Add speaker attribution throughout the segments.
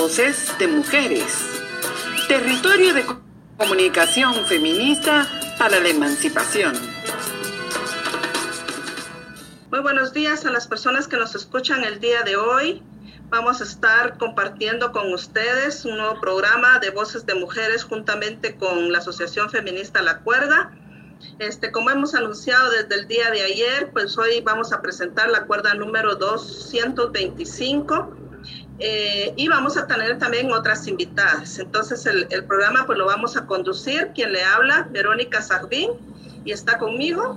Speaker 1: Voces de Mujeres. Territorio de comunicación feminista para la emancipación.
Speaker 2: Muy buenos días a las personas que nos escuchan el día de hoy. Vamos a estar compartiendo con ustedes un nuevo programa de Voces de Mujeres juntamente con la Asociación Feminista La Cuerda. Este, como hemos anunciado desde el día de ayer, pues hoy vamos a presentar la cuerda número 225 eh, y vamos a tener también otras invitadas. Entonces el, el, programa pues lo vamos a conducir, quien le habla, Verónica Sarvín, y está conmigo.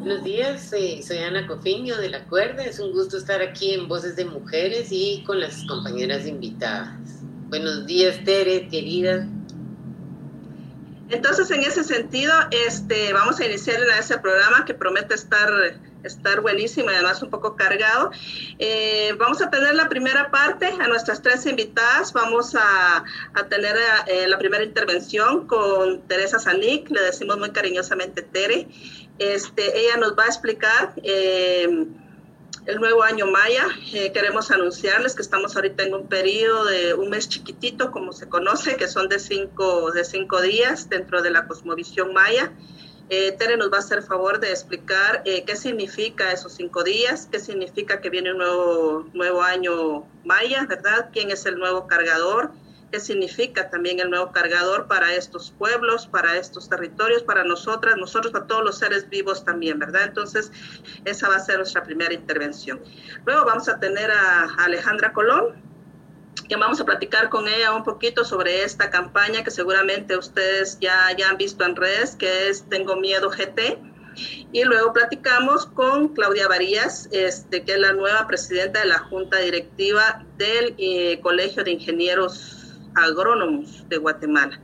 Speaker 3: Buenos días, eh, soy Ana Cofiño de La Cuerda, es un gusto estar aquí en Voces de Mujeres y con las compañeras invitadas. Buenos días, Tere, querida.
Speaker 2: Entonces, en ese sentido, este, vamos a iniciar ese programa que promete estar estar buenísimo y además un poco cargado. Eh, vamos a tener la primera parte a nuestras tres invitadas. Vamos a, a tener eh, la primera intervención con Teresa Sanic, le decimos muy cariñosamente Tere. Este, ella nos va a explicar eh, el nuevo año maya. Eh, queremos anunciarles que estamos ahorita en un periodo de un mes chiquitito, como se conoce, que son de cinco, de cinco días dentro de la cosmovisión maya. Eh, Tere nos va a hacer favor de explicar eh, qué significa esos cinco días, qué significa que viene un nuevo, nuevo año maya, ¿verdad? ¿Quién es el nuevo cargador? ¿Qué significa también el nuevo cargador para estos pueblos, para estos territorios, para nosotras, nosotros, para todos los seres vivos también, ¿verdad? Entonces, esa va a ser nuestra primera intervención. Luego vamos a tener a Alejandra Colón, que vamos a platicar con ella un poquito sobre esta campaña que seguramente ustedes ya, ya han visto en redes, que es Tengo Miedo GT. Y luego platicamos con Claudia Varías, este, que es la nueva presidenta de la Junta Directiva del eh, Colegio de Ingenieros Agrónomos de Guatemala.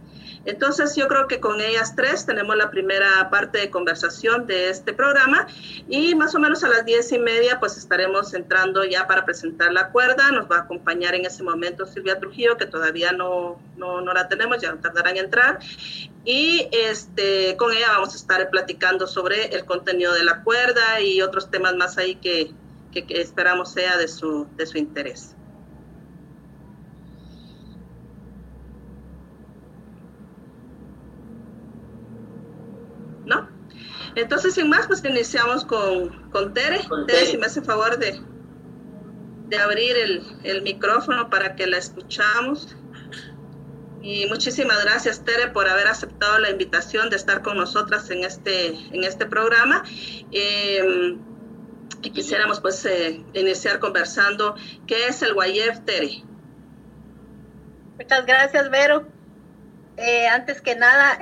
Speaker 2: Entonces yo creo que con ellas tres tenemos la primera parte de conversación de este programa y más o menos a las diez y media pues estaremos entrando ya para presentar la cuerda. Nos va a acompañar en ese momento Silvia Trujillo que todavía no, no, no la tenemos, ya no tardarán en entrar. Y este, con ella vamos a estar platicando sobre el contenido de la cuerda y otros temas más ahí que, que, que esperamos sea de su, de su interés. ¿no? Entonces, sin más, pues iniciamos con, con Tere. Con Tere, si me hace favor de, de abrir el, el, micrófono para que la escuchamos. Y muchísimas gracias, Tere, por haber aceptado la invitación de estar con nosotras en este, en este programa. Eh, y quisiéramos pues eh, iniciar conversando qué es el Guayef, Tere.
Speaker 4: Muchas gracias, Vero. Eh, antes que nada,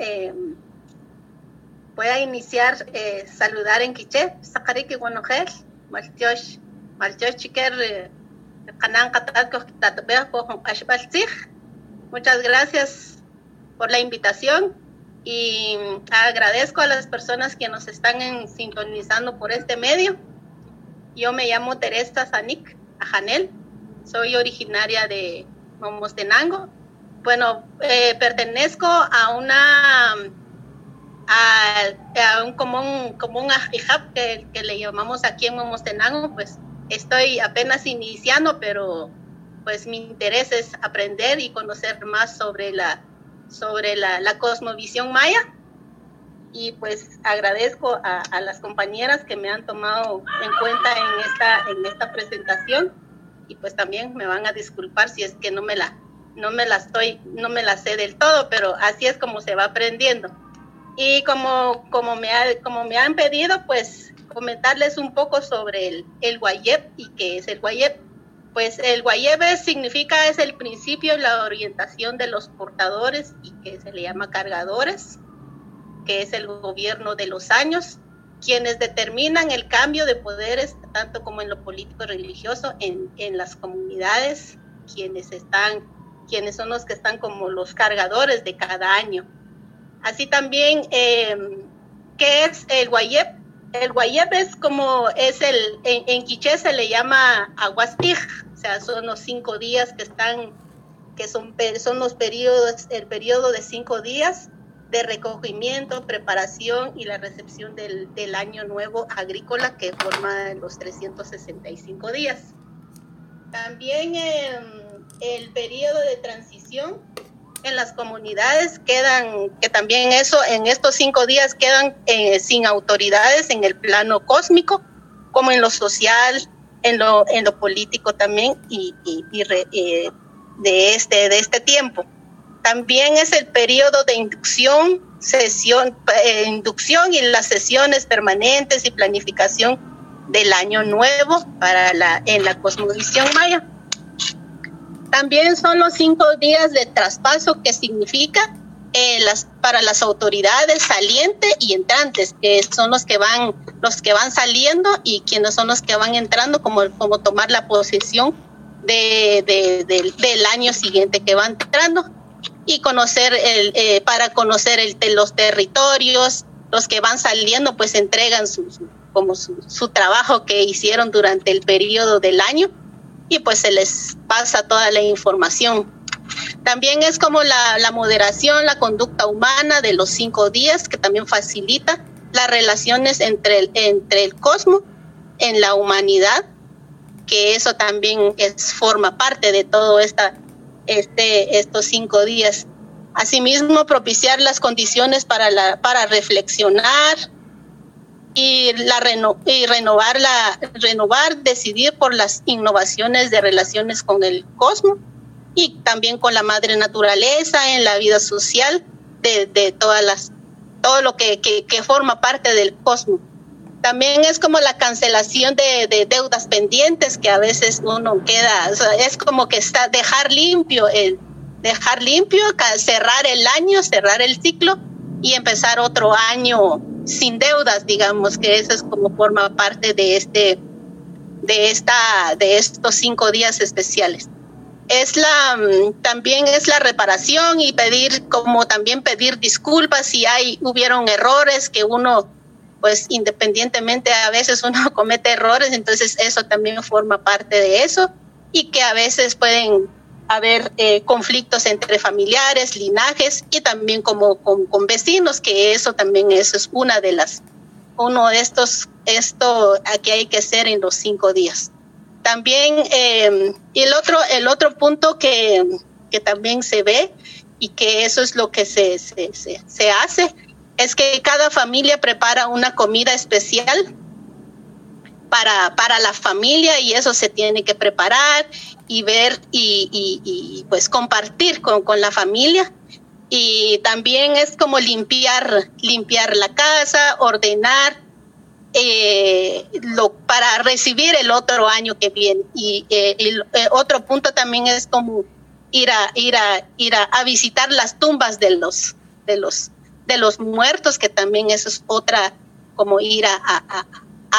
Speaker 4: voy a iniciar eh, saludar en quiché sakariki guanojel maltiosh maltiosh chiquer po ashbaltzig muchas gracias por la invitación y agradezco a las personas que nos están en, sintonizando por este medio. Yo me llamo Teresa Sanik Ajanel, soy originaria de Momostenango. Bueno, eh, pertenezco a una a, a un común, común que, que le llamamos aquí en Momostenango, pues estoy apenas iniciando, pero pues mi interés es aprender y conocer más sobre la, sobre la, la cosmovisión maya. Y pues agradezco a, a, las compañeras que me han tomado en cuenta en esta, en esta presentación y pues también me van a disculpar si es que no me la, no me la estoy, no me la sé del todo, pero así es como se va aprendiendo. Y como, como, me ha, como me han pedido, pues comentarles un poco sobre el, el Guayep y qué es el Guayep. Pues el Guayep significa es el principio y la orientación de los portadores y que se le llama cargadores, que es el gobierno de los años, quienes determinan el cambio de poderes, tanto como en lo político religioso, en, en las comunidades, quienes están, quienes son los que están como los cargadores de cada año. Así también, eh, ¿qué es el guayep? El guayep es como, es el, en, en quiché se le llama aguastij, o sea, son los cinco días que están, que son, son los periodos, el periodo de cinco días de recogimiento, preparación y la recepción del, del año nuevo agrícola que forma los 365 días. También eh, el periodo de transición en las comunidades quedan, que también eso, en estos cinco días quedan eh, sin autoridades en el plano cósmico, como en lo social, en lo, en lo político también, y, eh, de, este, de este tiempo. También es el periodo de inducción, sesión, eh, inducción y las sesiones permanentes y planificación del año nuevo para la, en la cosmovisión maya. También son los cinco días de traspaso que significa eh, las, para las autoridades salientes y entrantes, que son los que van, los que van saliendo y quienes son los que van entrando, como, como tomar la posesión de, del año siguiente que van entrando. Y conocer el, eh, para conocer el, los territorios, los que van saliendo pues entregan su, como su, su trabajo que hicieron durante el periodo del año y pues se les pasa toda la información. También es como la, moderación, la conducta humana de los cinco días, que también facilita las relaciones entre el, entre el cosmos en la humanidad, que eso también es, forma parte de todo esta, este, estos cinco días. Asimismo, propiciar las condiciones para, la, para reflexionar, y, la y renovar, la, renovar, decidir por las innovaciones de relaciones con el cosmos y también con la madre naturaleza en la vida social de, de todas las, todo lo que, que, forma parte del cosmos. También es como la cancelación de, de deudas pendientes que a veces uno queda, es como que está dejar limpio el dejar limpio, cerrar el año, cerrar el ciclo y empezar otro año sin deudas, digamos que eso es como forma parte de este de esta de estos cinco días especiales. Es la mm, también es la reparación y pedir como también pedir disculpas si hay hubieron errores que uno pues independientemente a veces uno comete errores, entonces eso también forma parte de eso y que a veces pueden haber eh, conflictos entre familiares, linajes y también como con, vecinos, que eso también eso es una de las, uno de estos, esto aquí hay que hacer en los cinco días. También eh, el otro, el otro punto que, que también se ve y que eso es lo que se, se, se, se hace, es que cada familia prepara una comida especial para, para la familia y eso se tiene que preparar y ver y, pues compartir con, con, la familia. Y también es como limpiar, limpiar la casa, ordenar eh, lo, para recibir el otro año que viene. Y eh, eh, otro punto también es como ir a ir a ir a, visitar las tumbas de los de los de los muertos, que también eso es otra como ir a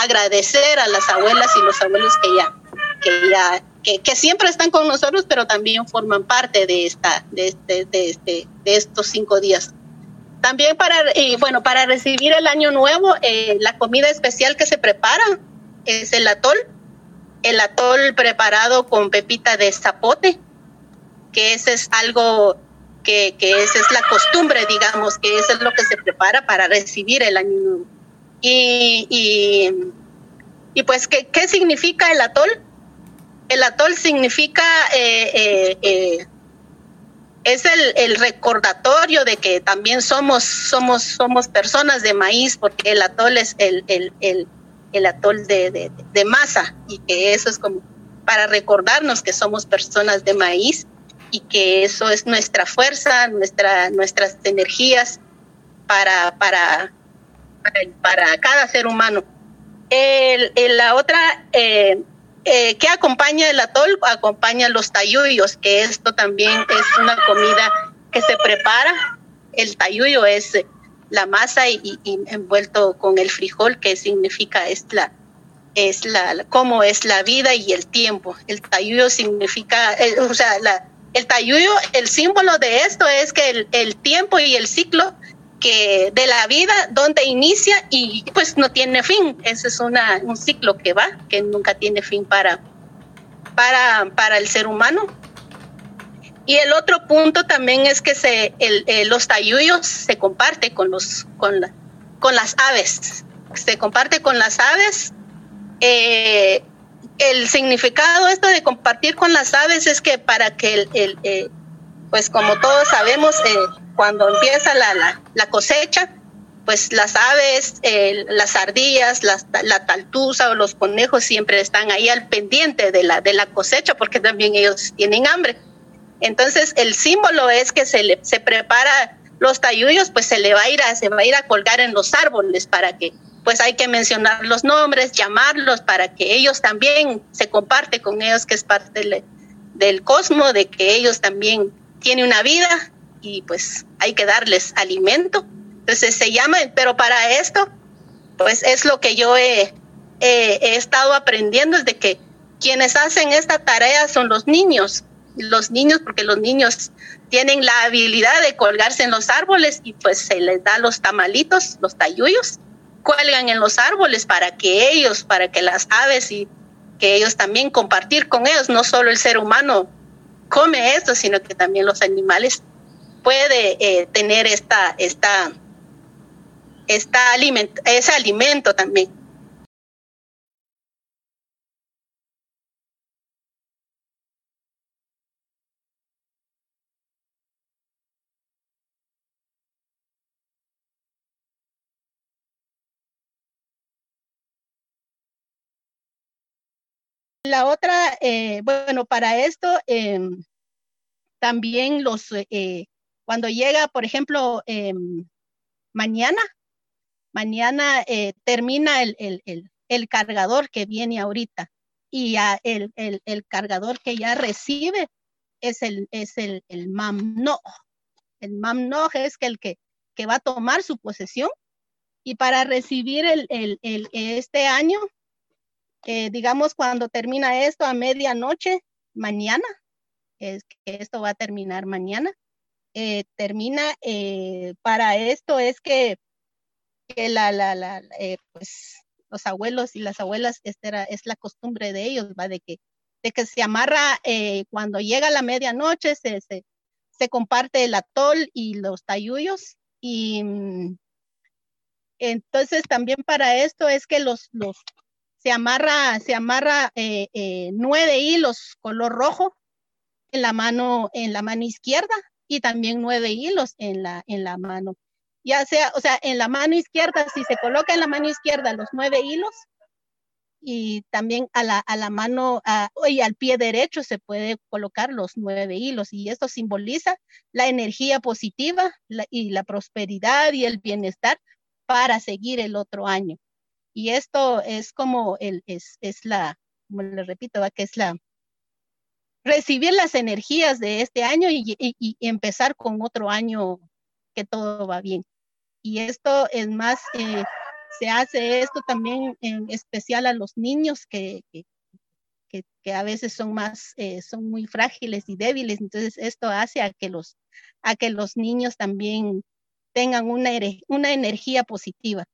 Speaker 4: agradecer a las abuelas y los abuelos que ya que ya que, siempre están con nosotros, pero también forman parte de esta, de este, de este, de estos cinco días. También para, y bueno, para recibir el año nuevo, eh, la comida especial que se prepara es el atol, el atol preparado con pepita de zapote, que ese es algo que, que esa es la costumbre, digamos, que eso es lo que se prepara para recibir el año nuevo. Y, y, y pues, ¿qué, ¿qué significa el atol? El atol significa, eh, eh, eh, es el, recordatorio de que también somos, somos, somos personas de maíz, porque el atol es el, el, el, el atol de, de, masa y que eso es como para recordarnos que somos personas de maíz y que eso es nuestra fuerza, nuestra, nuestras energías para, para, para, cada ser humano. El, la otra, eh, eh, ¿Qué acompaña el atol? Acompaña los tayuyos, que esto también es una comida que se prepara. El tayuyo es la masa y, envuelto con el frijol, que significa es la es la cómo es la vida y el tiempo. El tayuyo significa, eh, o sea, la, el tayuyo, el símbolo de esto es que el, el tiempo y el ciclo de la vida donde inicia y pues no tiene fin. Ese es una, un ciclo que va, que nunca tiene fin para, para, para el ser humano. Y el otro punto también es que se, los tayuyos se comparte con, los, con, la, con las aves. Se comparte con las aves. Eh,
Speaker 5: el significado esto de compartir con las aves es que para que el, el eh, pues como todos sabemos, eh, cuando empieza la, la, la, cosecha, pues las aves, eh, las ardillas, las, la taltuza o los conejos siempre están ahí al pendiente de la, de la cosecha porque también ellos tienen hambre. Entonces el símbolo es que se, le, se prepara los tayuyos, pues se le va a ir a, se va a ir a colgar en los árboles para que pues hay que mencionar los nombres, llamarlos para que ellos también se comparte con ellos que es parte del, del cosmos, de que ellos también tienen una vida y pues hay que darles alimento. Entonces se llama, pero para esto, pues es lo que yo he, he, estado aprendiendo, es de que quienes hacen esta tarea son los niños, los niños, porque los niños tienen la habilidad de colgarse en los árboles y pues se les da los tamalitos, los tayuyos, cuelgan en los árboles para que ellos, para que las aves y que ellos también compartir con ellos, no solo el ser humano come esto, sino que también los animales puede eh, tener esta, esta, esta alimento, ese alimento también. La otra, eh, bueno, para esto em, también los, eh, cuando llega, por ejemplo, em, mañana, mañana eh, termina el, el, el, cargador que viene ahorita y ya el, cargador que ya recibe es el, es el, el mamno. El mamno es el que, que va a tomar su posesión y para recibir el, el, este año eh, digamos, cuando termina esto a medianoche, mañana, es que esto va a terminar mañana, eh, termina, eh, para esto es que, que la, la, la pues, los abuelos y las abuelas, esta era, es la costumbre de ellos, va, de que, de que se amarra cuando llega la medianoche, se, se, se comparte el atol y los tayuyos y mm, entonces también para esto es que los, los, se amarra, se amarra eh, eh, nueve hilos color rojo en la mano, en la mano izquierda y también nueve hilos en la, en la mano. Ya sea, o sea, en la mano izquierda, si se coloca en la mano izquierda los nueve hilos y también a la, a la mano y al pie derecho se puede colocar los nueve hilos y esto simboliza la energía positiva y la prosperidad y el bienestar para seguir el otro año. Y esto es como el, es, es la, como le repito, que es la, recibir las energías de este año y, y, empezar con otro año que todo va bien. Y esto es más, eh, se hace esto también en especial a los niños que, que, que, a veces son más, eh, son muy frágiles y débiles. Entonces esto hace a que los, a que los niños también tengan una, una energía positiva.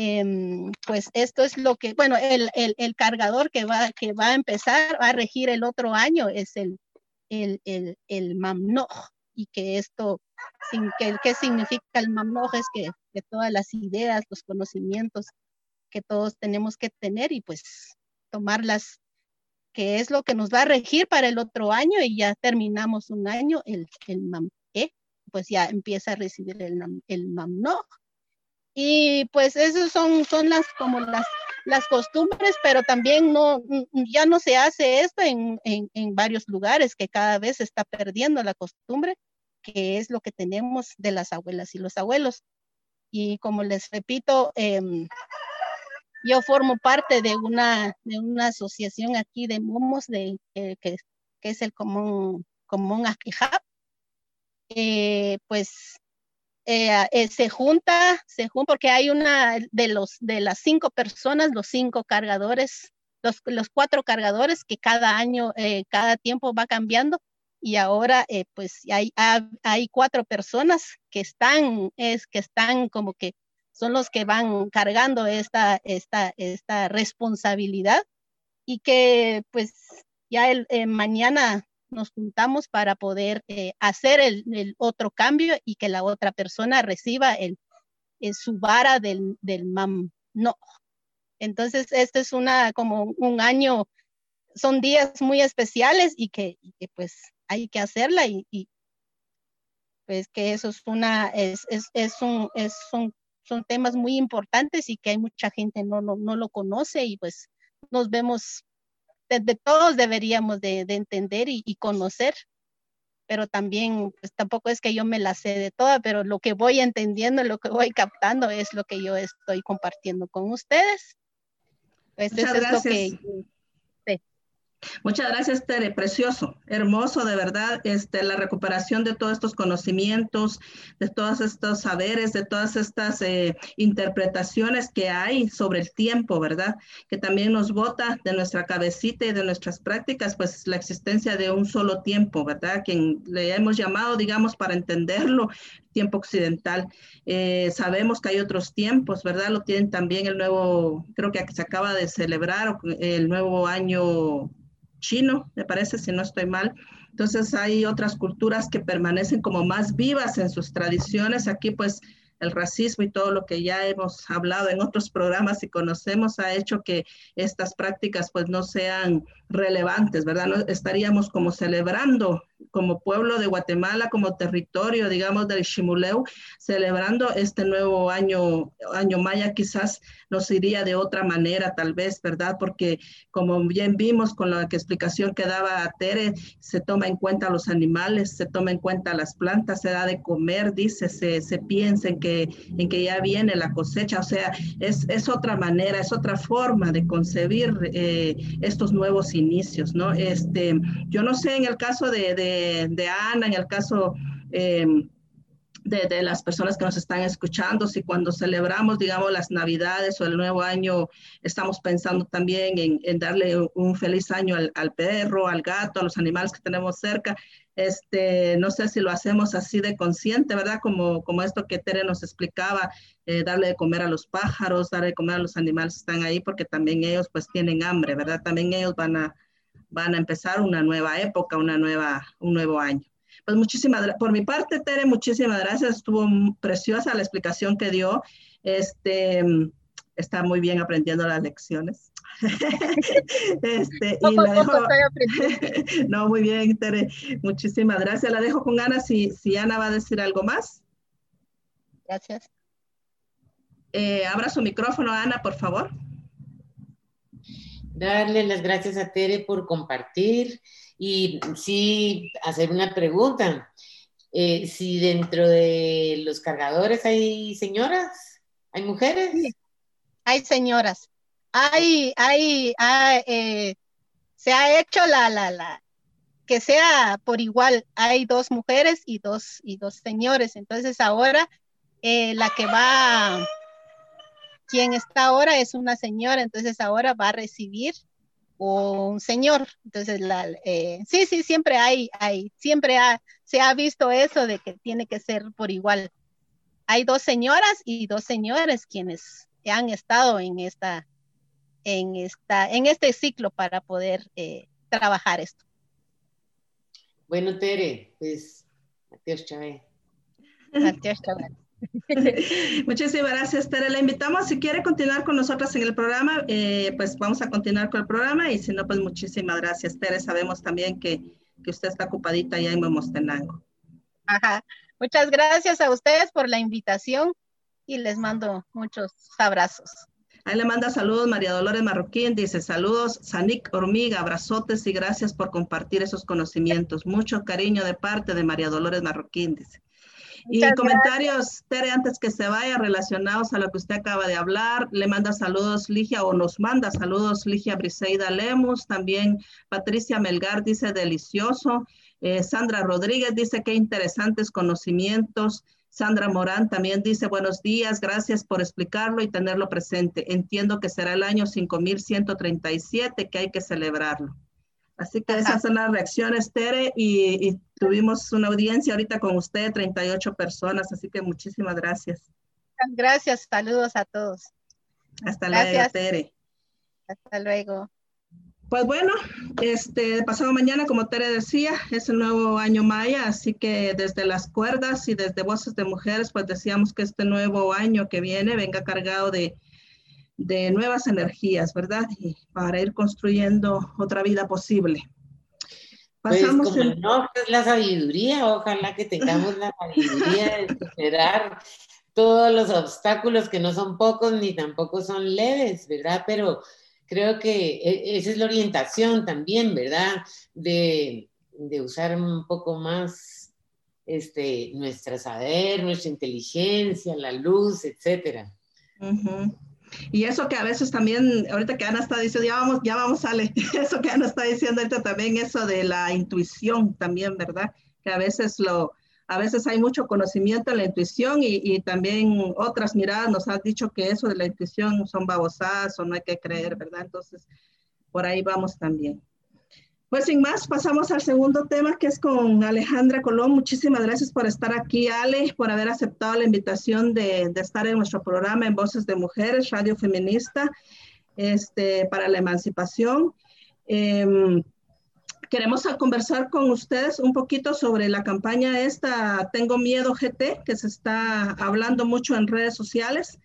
Speaker 5: Em, pues esto es lo que, bueno, el, el, cargador que va, que va a empezar a regir el otro año es el, el, el, el y que esto, sin, que, ¿qué significa el mamnoj? Es que, que todas las ideas, los conocimientos que todos tenemos que tener y pues tomarlas, que es lo que nos va a regir para el otro año y ya terminamos un año, el, el mam, ¿eh? pues ya empieza a recibir el, el y pues esas son, son las como las, las costumbres, pero también no, ya no se hace esto en, en, en varios lugares, que cada vez se está perdiendo la costumbre, que es lo que tenemos de las abuelas y los abuelos. Y como les repito, eh, yo formo parte de una, de una asociación aquí de momos, de, que, que, es el Común, común Ajijab. Eh, pues eh, eh, se junta, se junta porque hay una de los de las cinco personas, los cinco cargadores, los, los cuatro cargadores que cada año, eh, cada tiempo va cambiando. Y ahora pues hay, hay cuatro personas que están, es que están como que son los que van cargando esta, esta, esta responsabilidad. Y que pues ya el, mañana nos juntamos para poder eh, hacer el, otro cambio y que la otra persona reciba el, su vara del, del mam. No. Entonces, este es una, como un año son días muy especiales y que, pues hay que hacerla y, pues que eso es una, es, es, un, es, son, son temas muy importantes y que hay mucha gente no, no, no lo conoce y pues nos vemos, de, todos deberíamos de, entender y, conocer, pero también, pues tampoco es que yo me la sé de toda, pero lo que voy entendiendo, lo que voy captando es lo que yo estoy compartiendo con ustedes.
Speaker 2: Pues eso es lo que Muchas gracias, Tere. Precioso, hermoso, de verdad, este, la recuperación de todos estos conocimientos, de todos estos saberes, de todas estas eh, interpretaciones que hay sobre el tiempo, ¿verdad? Que también nos bota de nuestra cabecita y de nuestras prácticas, pues la existencia de un solo tiempo, ¿verdad? Quien le hemos llamado, digamos, para entenderlo, tiempo occidental. Eh, sabemos que hay otros tiempos, ¿verdad? Lo tienen también el nuevo, creo que se acaba de celebrar el nuevo año chino, me parece, si no estoy mal. Entonces hay otras culturas que permanecen como más vivas en sus tradiciones. Aquí pues el racismo y todo lo que ya hemos hablado en otros programas y conocemos ha hecho que estas prácticas pues no sean relevantes, ¿verdad? No estaríamos como celebrando como pueblo de Guatemala, como territorio, digamos, del Shimuleu, celebrando este nuevo año, año maya, quizás nos iría de otra manera, tal vez, ¿verdad? Porque como bien vimos con la explicación que daba Tere, se toma en cuenta los animales, se toma en cuenta las plantas, se da de comer, dice, se, piensa en que, en que ya viene la cosecha, o sea, es, es otra manera, es otra forma de concebir eh, estos nuevos inicios, ¿no? Este, yo no sé en el caso de, Ana, en el caso em, de, las personas que nos están escuchando, si cuando celebramos, digamos, las Navidades o el Nuevo Año, estamos pensando también en, darle un feliz año al, perro, al gato, a los animales que tenemos cerca. Este, no sé si lo hacemos así de consciente, ¿verdad? Como, como esto que Tere nos explicaba, eh, darle de comer a los pájaros, darle de comer a los animales que están ahí, porque también ellos pues tienen hambre, ¿verdad? También ellos van a, van a empezar una nueva época, una nueva, un nuevo año. Pues muchísimas, por mi parte, Tere, muchísimas gracias. Estuvo preciosa la explicación que dio. Este, está muy bien aprendiendo las lecciones. este, y la dejo, no, muy bien, Tere. Muchísimas gracias. La dejo con Ana si, si Ana va a decir algo más.
Speaker 5: Gracias.
Speaker 2: Eh, abra su micrófono, Ana, por favor
Speaker 3: darle las gracias a Tere por compartir y sí hacer una pregunta. Eh, si dentro de los cargadores hay señoras, hay mujeres.
Speaker 5: hay señoras. Hay, hay, eh, se ha hecho la, la, la, que sea por igual. Hay dos mujeres y dos, y dos señores. Entonces ahora eh, la que va quien está ahora es una señora, entonces ahora va a recibir un señor. Entonces, la, eh, sí, sí, siempre hay, hay, siempre se ha visto eso de que tiene que ser por igual. Hay dos señoras y dos señores quienes han estado en esta, en esta, en este ciclo para poder eh, trabajar esto.
Speaker 3: Bueno, Tere, pues, adiós, Chávez.
Speaker 5: Adiós, Chávez.
Speaker 2: Muchísimas gracias, Tere. La invitamos, si quiere continuar con nosotros en el programa, eh, pues vamos a continuar con el programa y si no, pues muchísimas gracias, Tere. Sabemos también que, que usted está ocupadita ya en Momostenango.
Speaker 5: Ajá. Muchas gracias a ustedes por la invitación y les mando muchos abrazos.
Speaker 2: Ahí le manda saludos María Dolores Marroquín, dice saludos Sanik Hormiga, abrazotes y gracias por compartir esos conocimientos. Mucho cariño de parte de María Dolores Marroquín, dice y comentarios, Tere, antes que se vaya, relacionados a lo que usted acaba de hablar, le manda saludos Ligia o nos manda saludos Ligia Briseida Lemus, también Patricia Melgar dice delicioso, eh, Sandra Rodríguez dice qué interesantes conocimientos, Sandra Morán también dice buenos días, gracias por explicarlo y tenerlo presente. Entiendo que será el año 5137 que hay que celebrarlo. Así que esas son las reacciones, Tere, y, tuvimos una audiencia ahorita con usted, 38 personas, así que muchísimas gracias.
Speaker 5: Gracias, saludos a todos.
Speaker 2: Hasta luego, Tere.
Speaker 5: Hasta luego.
Speaker 2: Pues bueno, este pasado mañana, como Tere decía, es el nuevo año maya, así que desde las cuerdas y desde voces de mujeres, pues decíamos que este nuevo año que viene venga cargado de de nuevas energías, ¿verdad? Y para ir construyendo otra vida posible.
Speaker 3: Pues como no, es la sabiduría, ojalá que tengamos la sabiduría de superar todos los obstáculos que no son pocos ni tampoco son leves, ¿verdad? Pero creo que e, esa es la orientación también, ¿verdad? De, usar un poco más este, nuestra saber, nuestra inteligencia, la luz, etcétera.
Speaker 2: Y eso que a veces también, ahorita que Ana está diciendo, ya vamos, ya vamos, Ale, eso que Ana está diciendo ahorita también, eso de la intuición también, ¿verdad? Que a veces lo, a veces hay mucho conocimiento en la intuición y, y, también otras miradas nos han dicho que eso de la intuición son babosadas o no hay que creer, ¿verdad? Entonces, por ahí vamos también. Pues sin más, pasamos al segundo tema que es con Alejandra Colón. Muchísimas gracias por estar aquí, Ale, por haber aceptado la invitación de, estar en nuestro programa en Voces de Mujeres, Radio Feminista, este, para la emancipación. Eh, queremos conversar con ustedes un poquito sobre la campaña esta Tengo Miedo GT, que se está hablando mucho en redes sociales.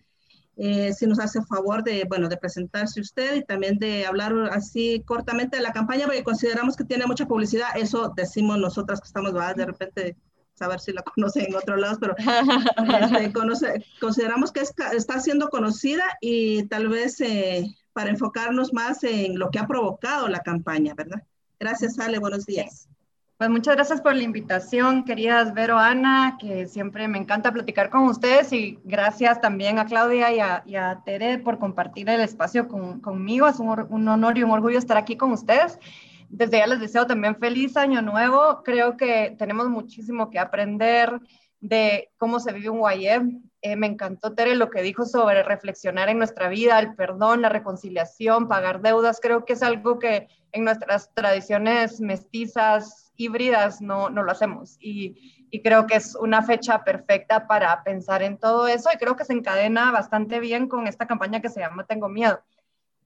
Speaker 2: Eh, si nos hace favor de, bueno, de presentarse usted y también de hablar así cortamente de la campaña, porque consideramos que tiene mucha publicidad, eso decimos nosotras que estamos, ¿verdad? de repente saber si la conocen en otros lados, pero este, consideramos que está siendo conocida y tal vez eh, para enfocarnos más en lo que ha provocado la campaña, ¿verdad? Gracias, Ale, buenos días.
Speaker 6: Pues muchas gracias por la invitación, queridas Vero, Ana, que siempre me encanta platicar con ustedes y gracias también a Claudia y a, Tere por compartir el espacio conmigo. Es un, un, honor y un orgullo estar aquí con ustedes. Desde ya les deseo también feliz año nuevo. Creo que tenemos muchísimo que aprender de cómo se vive un YM. Eh, me encantó Tere lo que dijo sobre reflexionar en nuestra vida, el perdón, la reconciliación, pagar deudas. Creo que es algo que en nuestras tradiciones mestizas híbridas no, no lo hacemos. Y, y, creo que es una fecha perfecta para pensar en todo eso y creo que se encadena bastante bien con esta campaña que se llama Tengo Miedo.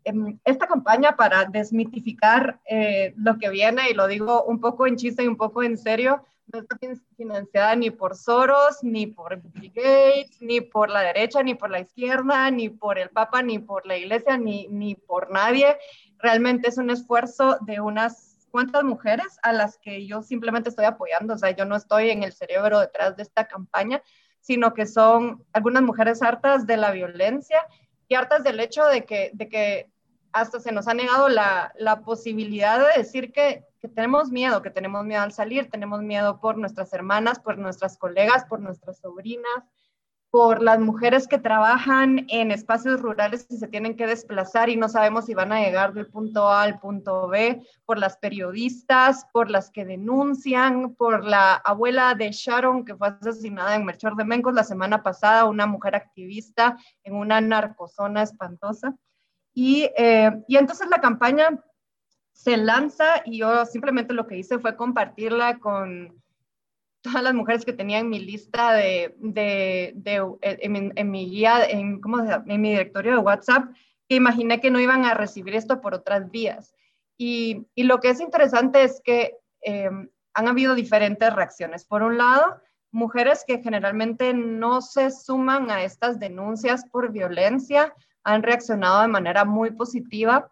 Speaker 6: Em, esta campaña para desmitificar eh, lo que viene, y lo digo un poco en chiste y un poco en serio, no está financiada ni por Soros, ni por Bill Gates, ni por la derecha, ni por la izquierda, ni por el Papa, ni por la Iglesia, ni, ni por nadie. Realmente es un esfuerzo de unas cuántas mujeres a las que yo simplemente estoy apoyando, o sea, yo no estoy en el cerebro detrás de esta campaña, sino que son algunas mujeres hartas de la violencia y hartas del hecho de que, de que hasta se nos ha negado la, posibilidad de decir que, tenemos miedo, que tenemos miedo al salir, tenemos miedo por nuestras hermanas, por nuestras colegas, por nuestras sobrinas, por las mujeres que trabajan en espacios rurales y se tienen que desplazar y no sabemos si van a llegar del punto A al punto B, por las periodistas, por las que denuncian, por la abuela de Sharon que fue asesinada en Melchor de Mencos la semana pasada, una mujer activista en una narcozona espantosa. Y, eh, y entonces la campaña se lanza y yo simplemente lo que hice fue compartirla con todas las mujeres que tenía en mi lista de, de, de en, mi guía, en, ¿cómo en mi directorio de WhatsApp, que imaginé que no iban a recibir esto por otras vías. Y, y lo que es interesante es que em, han habido diferentes reacciones. Por un lado, mujeres que generalmente no se suman a estas denuncias por violencia han reaccionado de manera muy positiva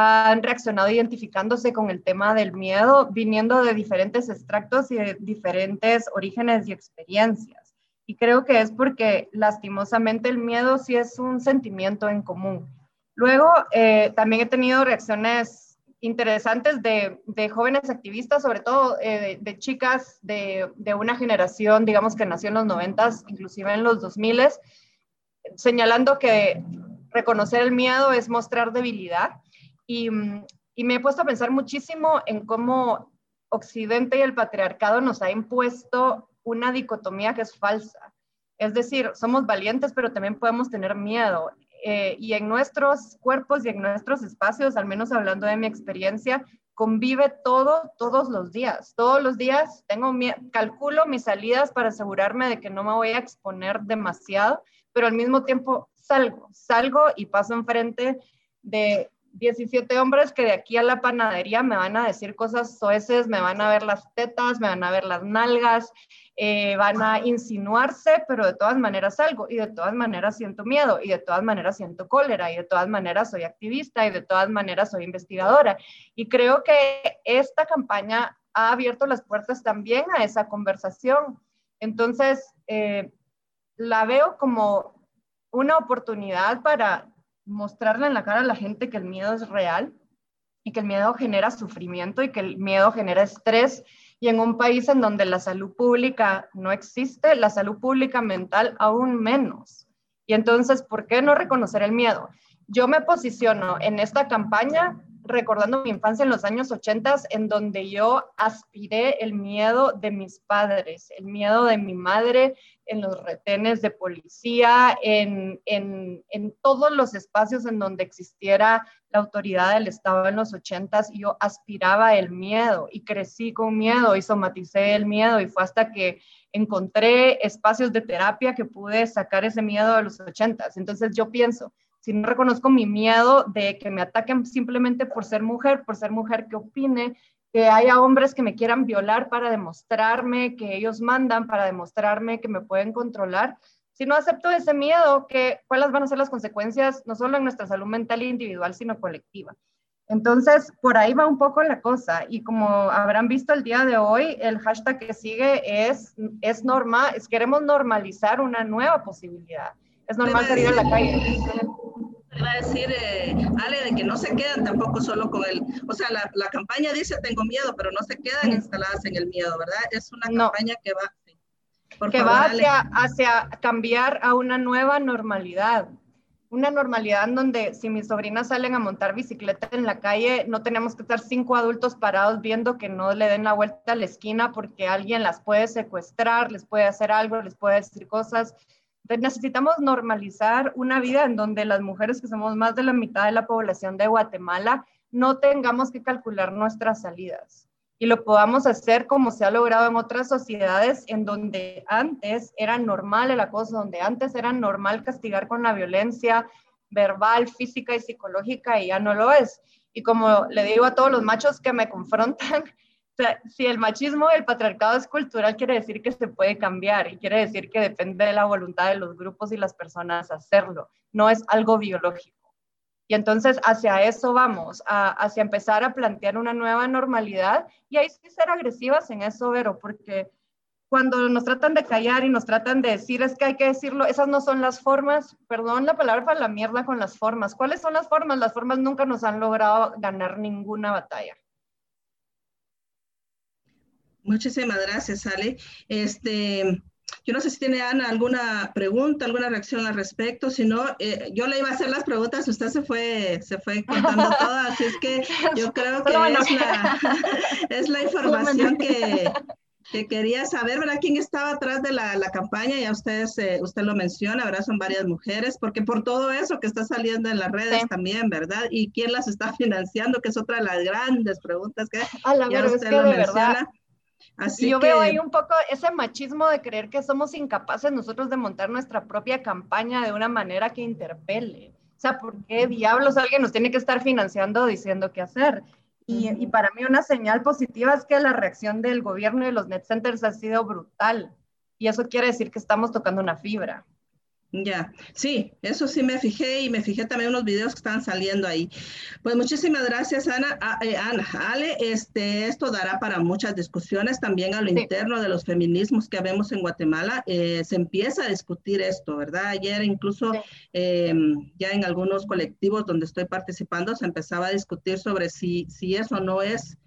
Speaker 6: han reaccionado identificándose con el tema del miedo, viniendo de diferentes extractos y de diferentes orígenes y experiencias. Y creo que es porque lastimosamente el miedo sí es un sentimiento en común. Luego, eh, también he tenido reacciones interesantes de, de jóvenes activistas, sobre todo eh, de, chicas de, de, una generación, digamos, que nació en los 90, inclusive en los 2000, señalando que reconocer el miedo es mostrar debilidad y, me he puesto a pensar muchísimo en cómo Occidente y el patriarcado nos ha impuesto una dicotomía que es falsa. Es decir, somos valientes, pero también podemos tener miedo. Eh, y en nuestros cuerpos y en nuestros espacios, al menos hablando de mi experiencia, convive todo todos los días. Todos los días tengo calculo mis salidas para asegurarme de que no me voy a exponer demasiado, pero al mismo tiempo salgo, salgo y paso enfrente de 17 hombres que de aquí a la panadería me van a decir cosas soeces, me van a ver las tetas, me van a ver las nalgas, eh, van a insinuarse, pero de todas maneras salgo y de todas maneras siento miedo y de todas maneras siento cólera y de todas maneras soy activista y de todas maneras soy investigadora. Y creo que esta campaña ha abierto las puertas también a esa conversación. Entonces, eh, la veo como una oportunidad para mostrarle en la cara a la gente que el miedo es real y que el miedo genera sufrimiento y que el miedo genera estrés y en un país en donde la salud pública no existe, la salud pública mental aún menos. Y entonces, ¿por qué no reconocer el miedo? Yo me posiciono en esta campaña recordando mi infancia en los años 80, en donde yo aspiré el miedo de mis padres, el miedo de mi madre en los retenes de policía, en, en, en todos los espacios en donde existiera la autoridad del Estado en los 80, yo aspiraba el miedo y crecí con miedo y somaticé el miedo y fue hasta que encontré espacios de terapia que pude sacar ese miedo de los 80. Entonces yo pienso, si no reconozco mi miedo de que me ataquen simplemente por ser mujer, por ser mujer que opine, que haya hombres que me quieran violar para demostrarme que ellos mandan, para demostrarme que me pueden controlar. Si no acepto ese miedo, ¿qué, ¿cuáles van a ser las consecuencias, no solo en nuestra salud mental e individual, sino colectiva? Entonces, por ahí va un poco la cosa. Y como habrán visto el día de hoy, el hashtag que sigue es, es normal, es queremos normalizar una nueva posibilidad. Es normal salir a la calle.
Speaker 2: Va a decir, eh, Ale, de que no se quedan tampoco solo con el, o sea, la, la, campaña dice tengo miedo, pero no se quedan instaladas en el miedo, ¿verdad? Es una campaña que va,
Speaker 6: que va hacia, hacia cambiar a una nueva normalidad. Una normalidad en donde si mis sobrinas salen a montar bicicleta en la calle, no tenemos que estar cinco adultos parados viendo que no le den la vuelta a la esquina porque alguien las puede secuestrar, les puede hacer algo, les puede decir cosas necesitamos normalizar una vida en donde las mujeres que somos más de la mitad de la población de Guatemala no tengamos que calcular nuestras salidas y lo podamos hacer como se ha logrado en otras sociedades en donde antes era normal el acoso, donde antes era normal castigar con la violencia verbal, física y psicológica y ya no lo es. Y como le digo a todos los machos que me confrontan, si el machismo y el patriarcado es cultural, quiere decir que se puede cambiar y quiere decir que depende de la voluntad de los grupos y las personas hacerlo, no es algo biológico. Y entonces hacia eso vamos, hacia empezar a plantear una nueva normalidad y ahí sí ser agresivas en eso, Vero, porque cuando nos tratan de callar y nos tratan de decir es que hay que decirlo, esas no son las formas, perdón la palabra para la mierda con las formas. ¿Cuáles son las formas? Las formas nunca nos han logrado ganar ninguna batalla.
Speaker 2: Muchísimas gracias, Ale. Este, yo no sé si tiene Ana alguna pregunta, alguna reacción al respecto. Si no, eh, yo le iba a hacer las preguntas, usted se fue, se fue contando todo, así es que yo creo que es la, es la información que, que quería saber, ¿verdad? ¿Quién estaba atrás de la, la campaña? Ya ustedes, eh, usted lo menciona, ¿verdad? Son varias mujeres, porque por todo eso que está saliendo en las redes también, ¿verdad? ¿Y quién las está financiando? Que es otra de las grandes preguntas que
Speaker 6: a la ya usted lo menciona. Verdad Así yo veo ahí un poco ese machismo de creer que somos incapaces nosotros de montar nuestra propia campaña de una manera que interpele. O sea, ¿por qué diablos alguien nos tiene que estar financiando diciendo qué hacer? Y, y, para mí una señal positiva es que la reacción del gobierno y los net centers ha sido brutal. Y eso quiere decir que estamos tocando una fibra.
Speaker 2: Ya, sí, eso sí me fijé y me fijé también unos videos que están saliendo ahí. Pues muchísimas gracias, Ana. Ah, eh, Ana, Ale, este, esto dará para muchas discusiones también a lo interno de los feminismos que vemos en Guatemala. Eh, se empieza a discutir esto, ¿verdad? Ayer incluso em, ya en algunos colectivos donde estoy participando se empezaba a discutir sobre si, si eso no es...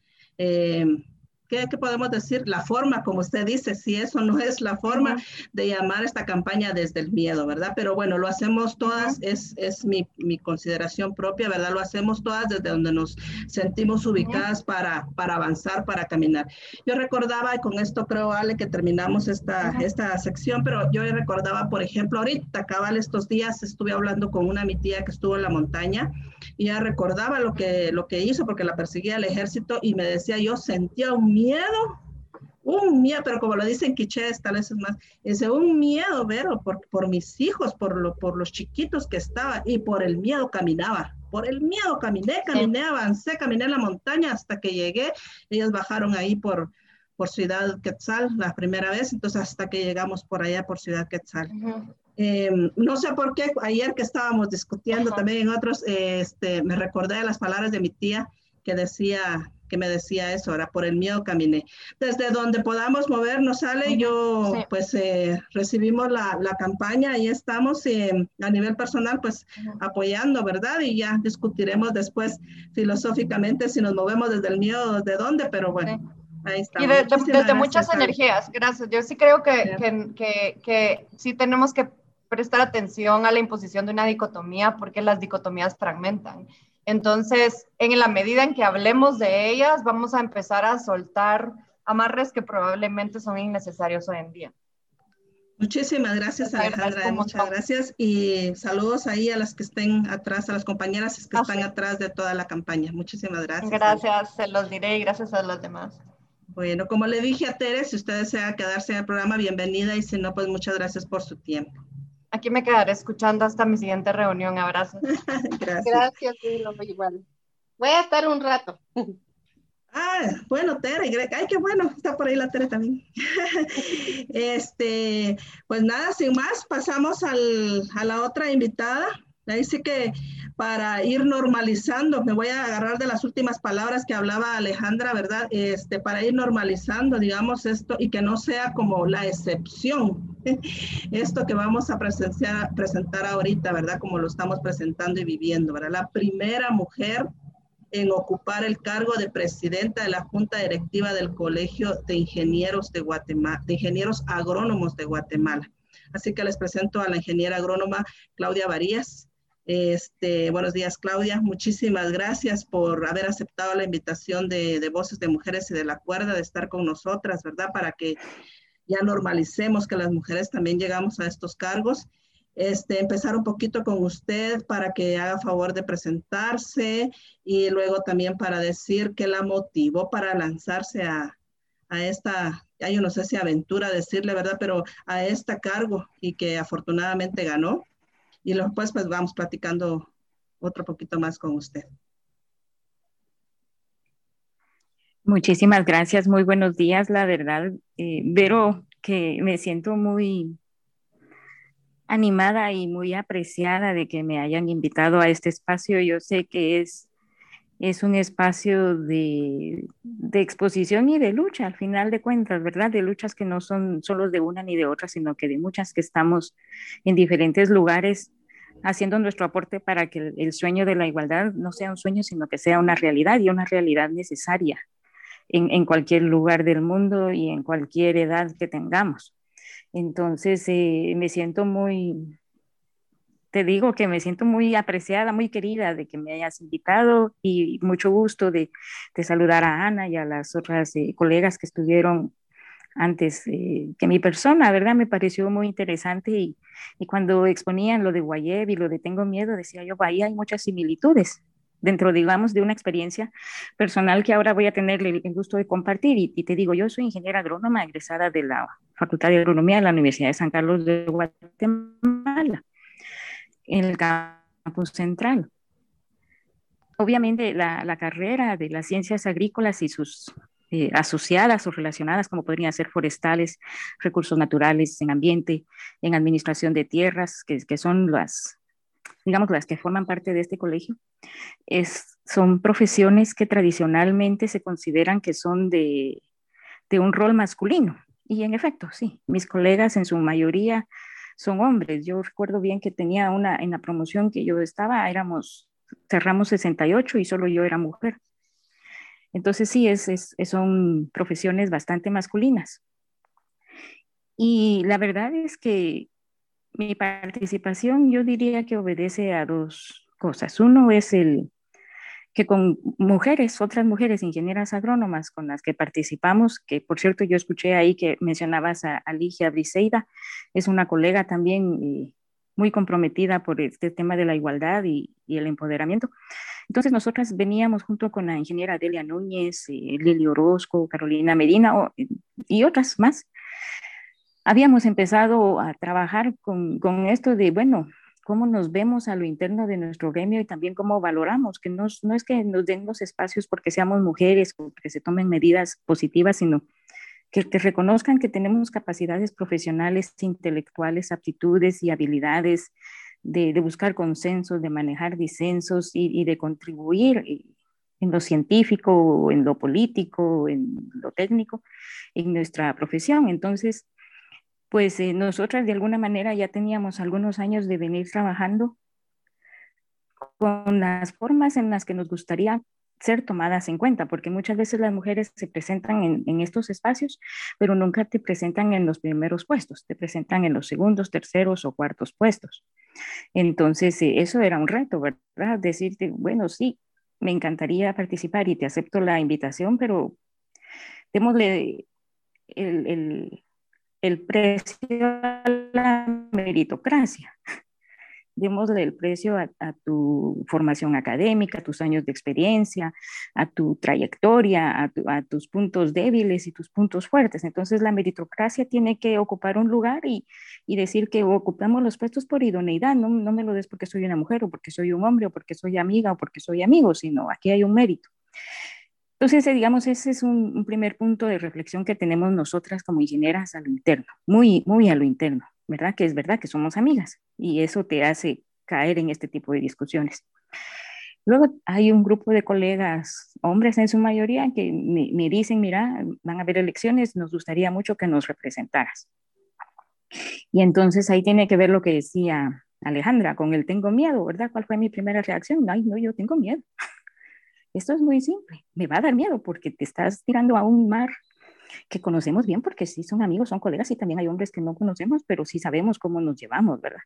Speaker 2: Em, ¿Qué, podemos decir? La forma, como usted dice, si eso no es la forma de llamar esta campaña desde el miedo, ¿verdad? Pero bueno, lo hacemos todas, es, es mi, mi, consideración propia, ¿verdad? Lo hacemos todas desde donde nos sentimos ubicadas para, para avanzar, para caminar. Yo recordaba, y con esto creo, Ale, que terminamos esta, esta sección, pero yo recordaba, por ejemplo, ahorita, cabal, estos días estuve hablando con una mi tía que estuvo en la montaña y ya recordaba lo que, lo que hizo porque la perseguía el ejército y me decía, yo sentía un miedo, un miedo, pero como lo dicen quichés, tal vez es más, es un miedo, Vero, por, por mis hijos, por, lo, por los chiquitos que estaba y por el miedo caminaba. por el miedo caminé, caminé, avancé, caminé en la montaña hasta que llegué. Ellas bajaron ahí por, por Ciudad Quetzal la primera vez, entonces hasta que llegamos por allá por Ciudad Quetzal. Em, no sé por qué, ayer que estábamos discutiendo también en otros, este, me recordé de las palabras de mi tía que decía, que me decía eso, ahora por el miedo caminé. Desde donde podamos movernos, sale, yo pues eh, recibimos la, la, campaña y estamos eh, a nivel personal pues apoyando, ¿verdad? Y ya discutiremos después filosóficamente si nos movemos desde el miedo, de dónde, pero bueno. Ahí está.
Speaker 6: Y desde muchas energías, gracias. Yo sí creo que, que, que, que sí tenemos que prestar atención a la imposición de una dicotomía porque las dicotomías fragmentan. Entonces, en la medida en que hablemos de ellas, vamos a empezar a soltar amarres que probablemente son innecesarios hoy en día.
Speaker 2: Muchísimas gracias, Alejandra. Muchas gracias. Y saludos ahí a las que estén atrás, a las compañeras que están atrás de toda la campaña. Muchísimas gracias.
Speaker 6: Gracias, se los diré y gracias a los demás.
Speaker 2: Bueno, como le dije a Tere, si usted desea quedarse en el programa, bienvenida. Y si no, pues muchas gracias por su tiempo.
Speaker 6: Aquí me quedaré escuchando hasta mi siguiente reunión. Abrazos.
Speaker 4: Gracias. Gracias, igual. Voy a estar un rato.
Speaker 2: Ah, bueno, Tere, ay, qué bueno, está por ahí la Tere también. este, pues nada, sin más, pasamos al, a la otra invitada. Ahí sí que para ir normalizando, me voy a agarrar de las últimas palabras que hablaba Alejandra, ¿verdad? Este, para ir normalizando, digamos, esto y que no sea como la excepción, esto que vamos a presenciar, presentar ahorita, ¿verdad? Como lo estamos presentando y viviendo, ¿verdad? La primera mujer en ocupar el cargo de presidenta de la Junta Directiva del Colegio de Ingenieros de Guatemala, de Ingenieros Agrónomos de Guatemala. Así que les presento a la ingeniera agrónoma Claudia Varías. Este, buenos días, Claudia. Muchísimas gracias por haber aceptado la invitación de, Voces de Mujeres y de la Cuerda de estar con nosotras, ¿verdad? Para que ya normalicemos que las mujeres también llegamos a estos cargos. Este, empezar un poquito con usted para que haga favor de presentarse y luego también para decir qué la motivó para lanzarse a, a esta, ya yo no sé si aventura decirle, ¿verdad? Pero a este cargo y que afortunadamente ganó y después pues vamos platicando otro poquito más con usted.
Speaker 7: Muchísimas gracias, muy buenos días, la verdad, eh, Vero, que me siento muy animada y muy apreciada de que me hayan invitado a este espacio. Yo sé que es, es un espacio de, de, exposición y de lucha, al final de cuentas, ¿verdad? De luchas que no son solo de una ni de otra, sino que de muchas que estamos en diferentes lugares haciendo nuestro aporte para que el sueño de la igualdad no sea un sueño, sino que sea una realidad y una realidad necesaria en, en cualquier lugar del mundo y en cualquier edad que tengamos. Entonces, eh, me siento muy, te digo que me siento muy apreciada, muy querida de que me hayas invitado y mucho gusto de, de saludar a Ana y a las otras eh, colegas que estuvieron antes eh, que mi persona, ¿verdad? Me pareció muy interesante y, y, cuando exponían lo de Guayeb y lo de Tengo Miedo, decía yo, ahí hay muchas similitudes dentro, digamos, de una experiencia personal que ahora voy a tener el, gusto de compartir. Y, y, te digo, yo soy ingeniera agrónoma egresada de la Facultad de Agronomía de la Universidad de San Carlos de Guatemala, en el campus central. Obviamente la, la carrera de las ciencias agrícolas y sus eh, asociadas o relacionadas, como podrían ser forestales, recursos naturales, en ambiente, en administración de tierras, que, que son las, digamos, las que forman parte de este colegio, es, son profesiones que tradicionalmente se consideran que son de, de un rol masculino. Y en efecto, sí, mis colegas en su mayoría son hombres. Yo recuerdo bien que tenía una, en la promoción que yo estaba, éramos, cerramos 68 y solo yo era mujer. Entonces sí, es, son profesiones bastante masculinas. Y la verdad es que mi participación yo diría que obedece a dos cosas. Uno es el que con mujeres, otras mujeres ingenieras agrónomas con las que participamos, que por cierto yo escuché ahí que mencionabas a Alicia Briseida, es una colega también eh, muy comprometida por este tema de la igualdad y, y el empoderamiento. Entonces nosotras veníamos junto con la ingeniera Delia Núñez, eh, Lili Orozco, Carolina Medina y otras más. Habíamos empezado a trabajar con, con, esto de, bueno, cómo nos vemos a lo interno de nuestro gremio y también cómo valoramos, que no, no es que nos den los espacios porque seamos mujeres o que se tomen medidas positivas, sino que, que reconozcan que tenemos capacidades profesionales, intelectuales, aptitudes y habilidades de, de buscar consensos, de manejar disensos y, y de contribuir en lo científico, en lo político, en lo técnico, en nuestra profesión. Entonces, pues eh, nosotras de alguna manera ya teníamos algunos años de venir trabajando con las formas en las que nos gustaría ser tomadas en cuenta, porque muchas veces las mujeres se presentan en, estos espacios, pero nunca te presentan en los primeros puestos, te presentan en los segundos, terceros o cuartos puestos. Entonces, eh, eso era un reto, ¿verdad? Decirte, bueno, sí, me encantaría participar y te acepto la invitación, pero démosle el, el precio a la meritocracia démosle el precio a, tu formación académica, a tus años de experiencia, a tu trayectoria, a, a, tus puntos débiles y tus puntos fuertes. Entonces la meritocracia tiene que ocupar un lugar y, y decir que ocupamos los puestos por idoneidad, no, no me lo des porque soy una mujer o porque soy un hombre o porque soy amiga o porque soy amigo, sino aquí hay un mérito. Entonces, eh, digamos, ese es un, un, primer punto de reflexión que tenemos nosotras como ingenieras a lo interno, muy, muy a lo interno. ¿verdad? Que es verdad que somos amigas y eso te hace caer en este tipo de discusiones. Luego hay un grupo de colegas, hombres en su mayoría, que me, me, dicen, mira, van a haber elecciones, nos gustaría mucho que nos representaras. Y entonces ahí tiene que ver lo que decía Alejandra, con el tengo miedo, ¿verdad? ¿Cuál fue mi primera reacción? Ay, no, yo tengo miedo. Esto es muy simple, me va a dar miedo porque te estás tirando a un mar que conocemos bien porque sí son amigos, son colegas y también hay hombres que no conocemos, pero sí sabemos cómo nos llevamos, ¿verdad?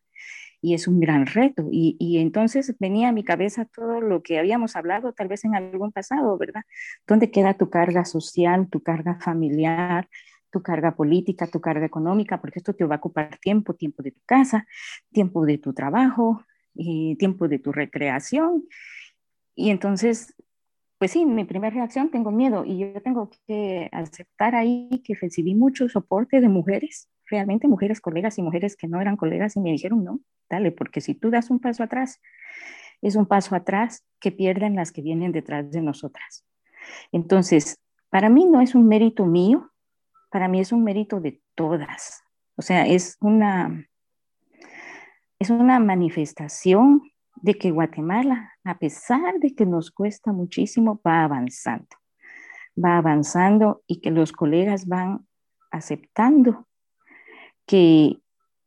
Speaker 7: Y es un gran reto. Y, y entonces venía a mi cabeza todo lo que habíamos hablado tal vez en algún pasado, ¿verdad? ¿Dónde queda tu carga social, tu carga familiar? tu carga política, tu carga económica, porque esto te va a ocupar tiempo, tiempo de tu casa, tiempo de tu trabajo, y tiempo de tu recreación. Y entonces pues sí, mi primera reacción, tengo miedo y yo tengo que aceptar ahí que recibí mucho soporte de mujeres, realmente mujeres colegas y mujeres que no eran colegas y me dijeron, no, dale, porque si tú das un paso atrás, es un paso atrás que pierden las que vienen detrás de nosotras. Entonces, para mí no es un mérito mío, para mí es un mérito de todas. O sea, es una, es una manifestación de que Guatemala, a pesar de que nos cuesta muchísimo, va avanzando. Va avanzando y que los colegas van aceptando que,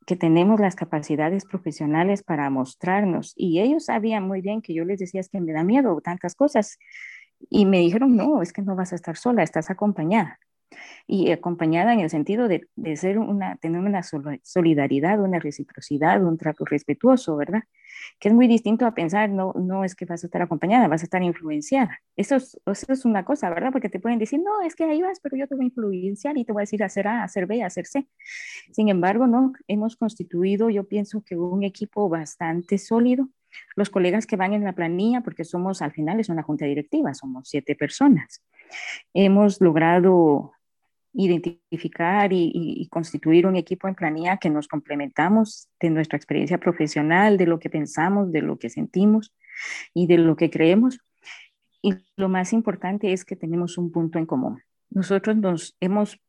Speaker 7: que tenemos las capacidades profesionales para mostrarnos. Y ellos sabían muy bien que yo les decía, es que me da miedo tantas cosas. Y me dijeron, no, es que no vas a estar sola, estás acompañada y acompañada en el sentido de, de, ser una, tener una solidaridad, una reciprocidad, un trato respetuoso, ¿verdad? Que es muy distinto a pensar, no, no es que vas a estar acompañada, vas a estar influenciada. Eso es, eso es una cosa, ¿verdad? Porque te pueden decir, no, es que ahí vas, pero yo te voy a influenciar y te voy a decir hacer A, hacer B, hacer C. Sin embargo, no, hemos constituido, yo pienso que un equipo bastante sólido, los colegas que van en la planilla, porque somos al final es una junta directiva, somos siete personas. Hemos logrado identificar y, constituir un equipo en planilla que nos complementamos de nuestra experiencia profesional, de lo que pensamos, de lo que sentimos y de lo que creemos. Y lo más importante es que tenemos un punto en común. Nosotros nos hemos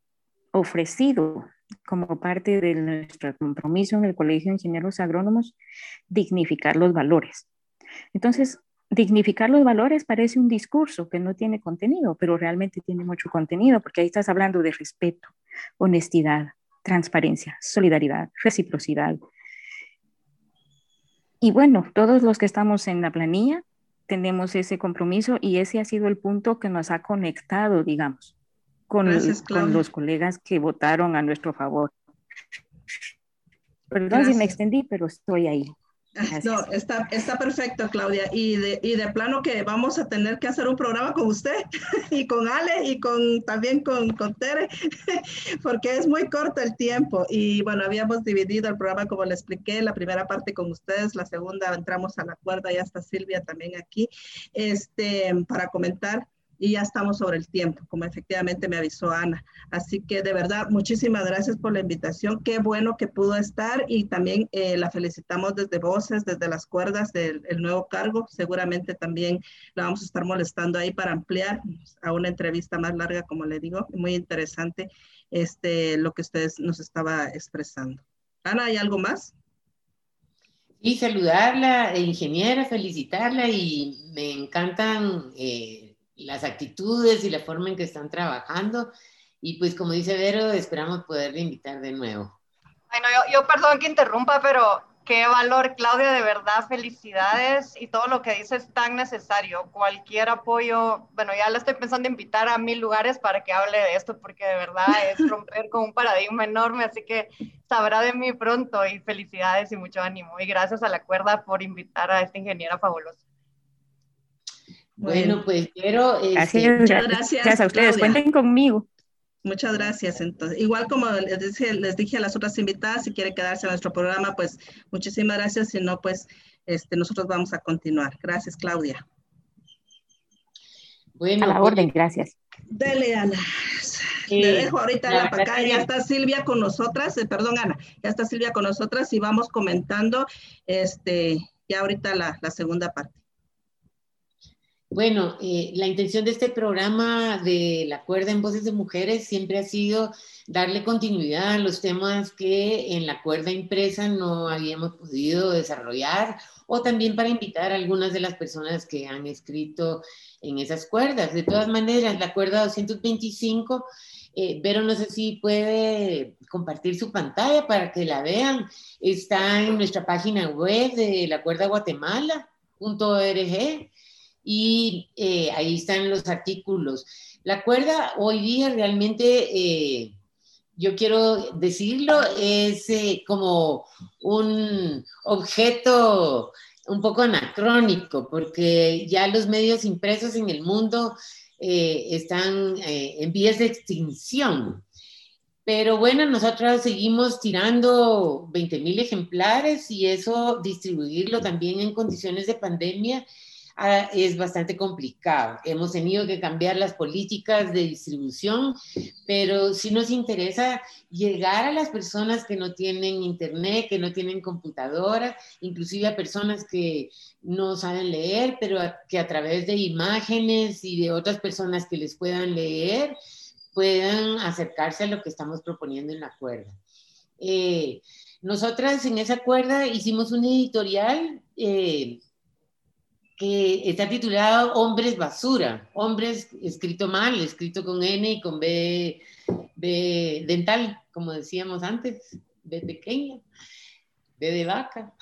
Speaker 7: ofrecido como parte de nuestro compromiso en el Colegio de Ingenieros Agrónomos dignificar los valores. Entonces, dignificar los valores parece un discurso que no tiene contenido, pero realmente tiene mucho contenido, porque ahí estás hablando de respeto, honestidad, transparencia, solidaridad, reciprocidad. Y bueno, todos los que estamos en la planilla tenemos ese compromiso y ese ha sido el punto que nos ha conectado, digamos, con, Gracias, con los colegas que votaron a nuestro favor. Perdón Gracias. si me extendí, pero estoy ahí.
Speaker 2: Gracias. No, está, está perfecto, Claudia. Y de, y de plano que vamos a tener que hacer un programa con usted y con Ale y con, también con, con Tere, porque es muy corto el tiempo. Y bueno, habíamos dividido el programa, como le expliqué, la primera parte con ustedes, la segunda entramos a la cuerda, ya está Silvia también aquí, este, para comentar y ya estamos sobre el tiempo, como efectivamente me avisó Ana. Así que de verdad, muchísimas gracias por la invitación. Qué bueno que pudo estar y también eh, la felicitamos desde voces, desde las cuerdas del nuevo cargo. Seguramente también la vamos a estar molestando ahí para ampliar a una entrevista más larga, como le digo. Muy interesante este, lo que ustedes nos estaba expresando. Ana, ¿hay algo más?
Speaker 3: Y saludarla, ingeniera, felicitarla y me encantan eh, las actitudes y la forma en que están trabajando. Y pues como dice Vero, esperamos poderle invitar de nuevo.
Speaker 6: Bueno, yo, yo perdón que interrumpa, pero qué valor, Claudia, de verdad, felicidades y todo lo que dices es tan necesario. Cualquier apoyo, bueno, ya la estoy pensando en invitar a mil lugares para que hable de esto, porque de verdad es romper con un paradigma enorme, así que sabrá de mí pronto y felicidades y mucho ánimo. Y gracias a la cuerda por invitar a esta ingeniera fabulosa.
Speaker 3: Bueno, pues quiero...
Speaker 7: Este, muchas gracias. a ustedes, cuenten conmigo.
Speaker 2: Muchas gracias. Entonces, igual como les dije, les dije a las otras invitadas, si quieren quedarse en nuestro programa, pues muchísimas gracias. Si no, pues este, nosotros vamos a continuar. Gracias, Claudia.
Speaker 7: Bueno, a la pues, orden, gracias.
Speaker 2: Dele, Ana. Le dejo ahorita la, la Ya está Silvia con nosotras. Eh, perdón, Ana. Ya está Silvia con nosotras y vamos comentando este, ya ahorita la, la segunda parte.
Speaker 3: Bueno, eh, la intención de este programa de la cuerda en voces de mujeres siempre ha sido darle continuidad a los temas que en la cuerda impresa no habíamos podido desarrollar o también para invitar a algunas de las personas que han escrito en esas cuerdas. De todas maneras, la cuerda 225, eh, Vero no sé si puede compartir su pantalla para que la vean. Está en nuestra página web de la cuerda guatemala.org y eh, ahí están los artículos. La cuerda hoy día realmente, eh, yo quiero decirlo, es eh, como un objeto un poco anacrónico, porque ya los medios impresos en el mundo están en vías de extinción. Pero bueno, nosotros seguimos tirando 20 mil ejemplares y eso distribuirlo también en condiciones de pandemia es bastante complicado. Hemos tenido que cambiar las políticas de distribución, pero sí nos interesa llegar a las personas que no tienen internet, que no tienen computadora, inclusive a personas que no saben leer, pero que a través de imágenes y de otras personas que les puedan leer, puedan acercarse a lo que estamos proponiendo en la cuerda. Eh, nosotras en esa cuerda hicimos un editorial eh, que está titulado Hombres Basura, hombres escrito mal, escrito con N y con B, B dental, como decíamos antes, B pequeña, B de vaca.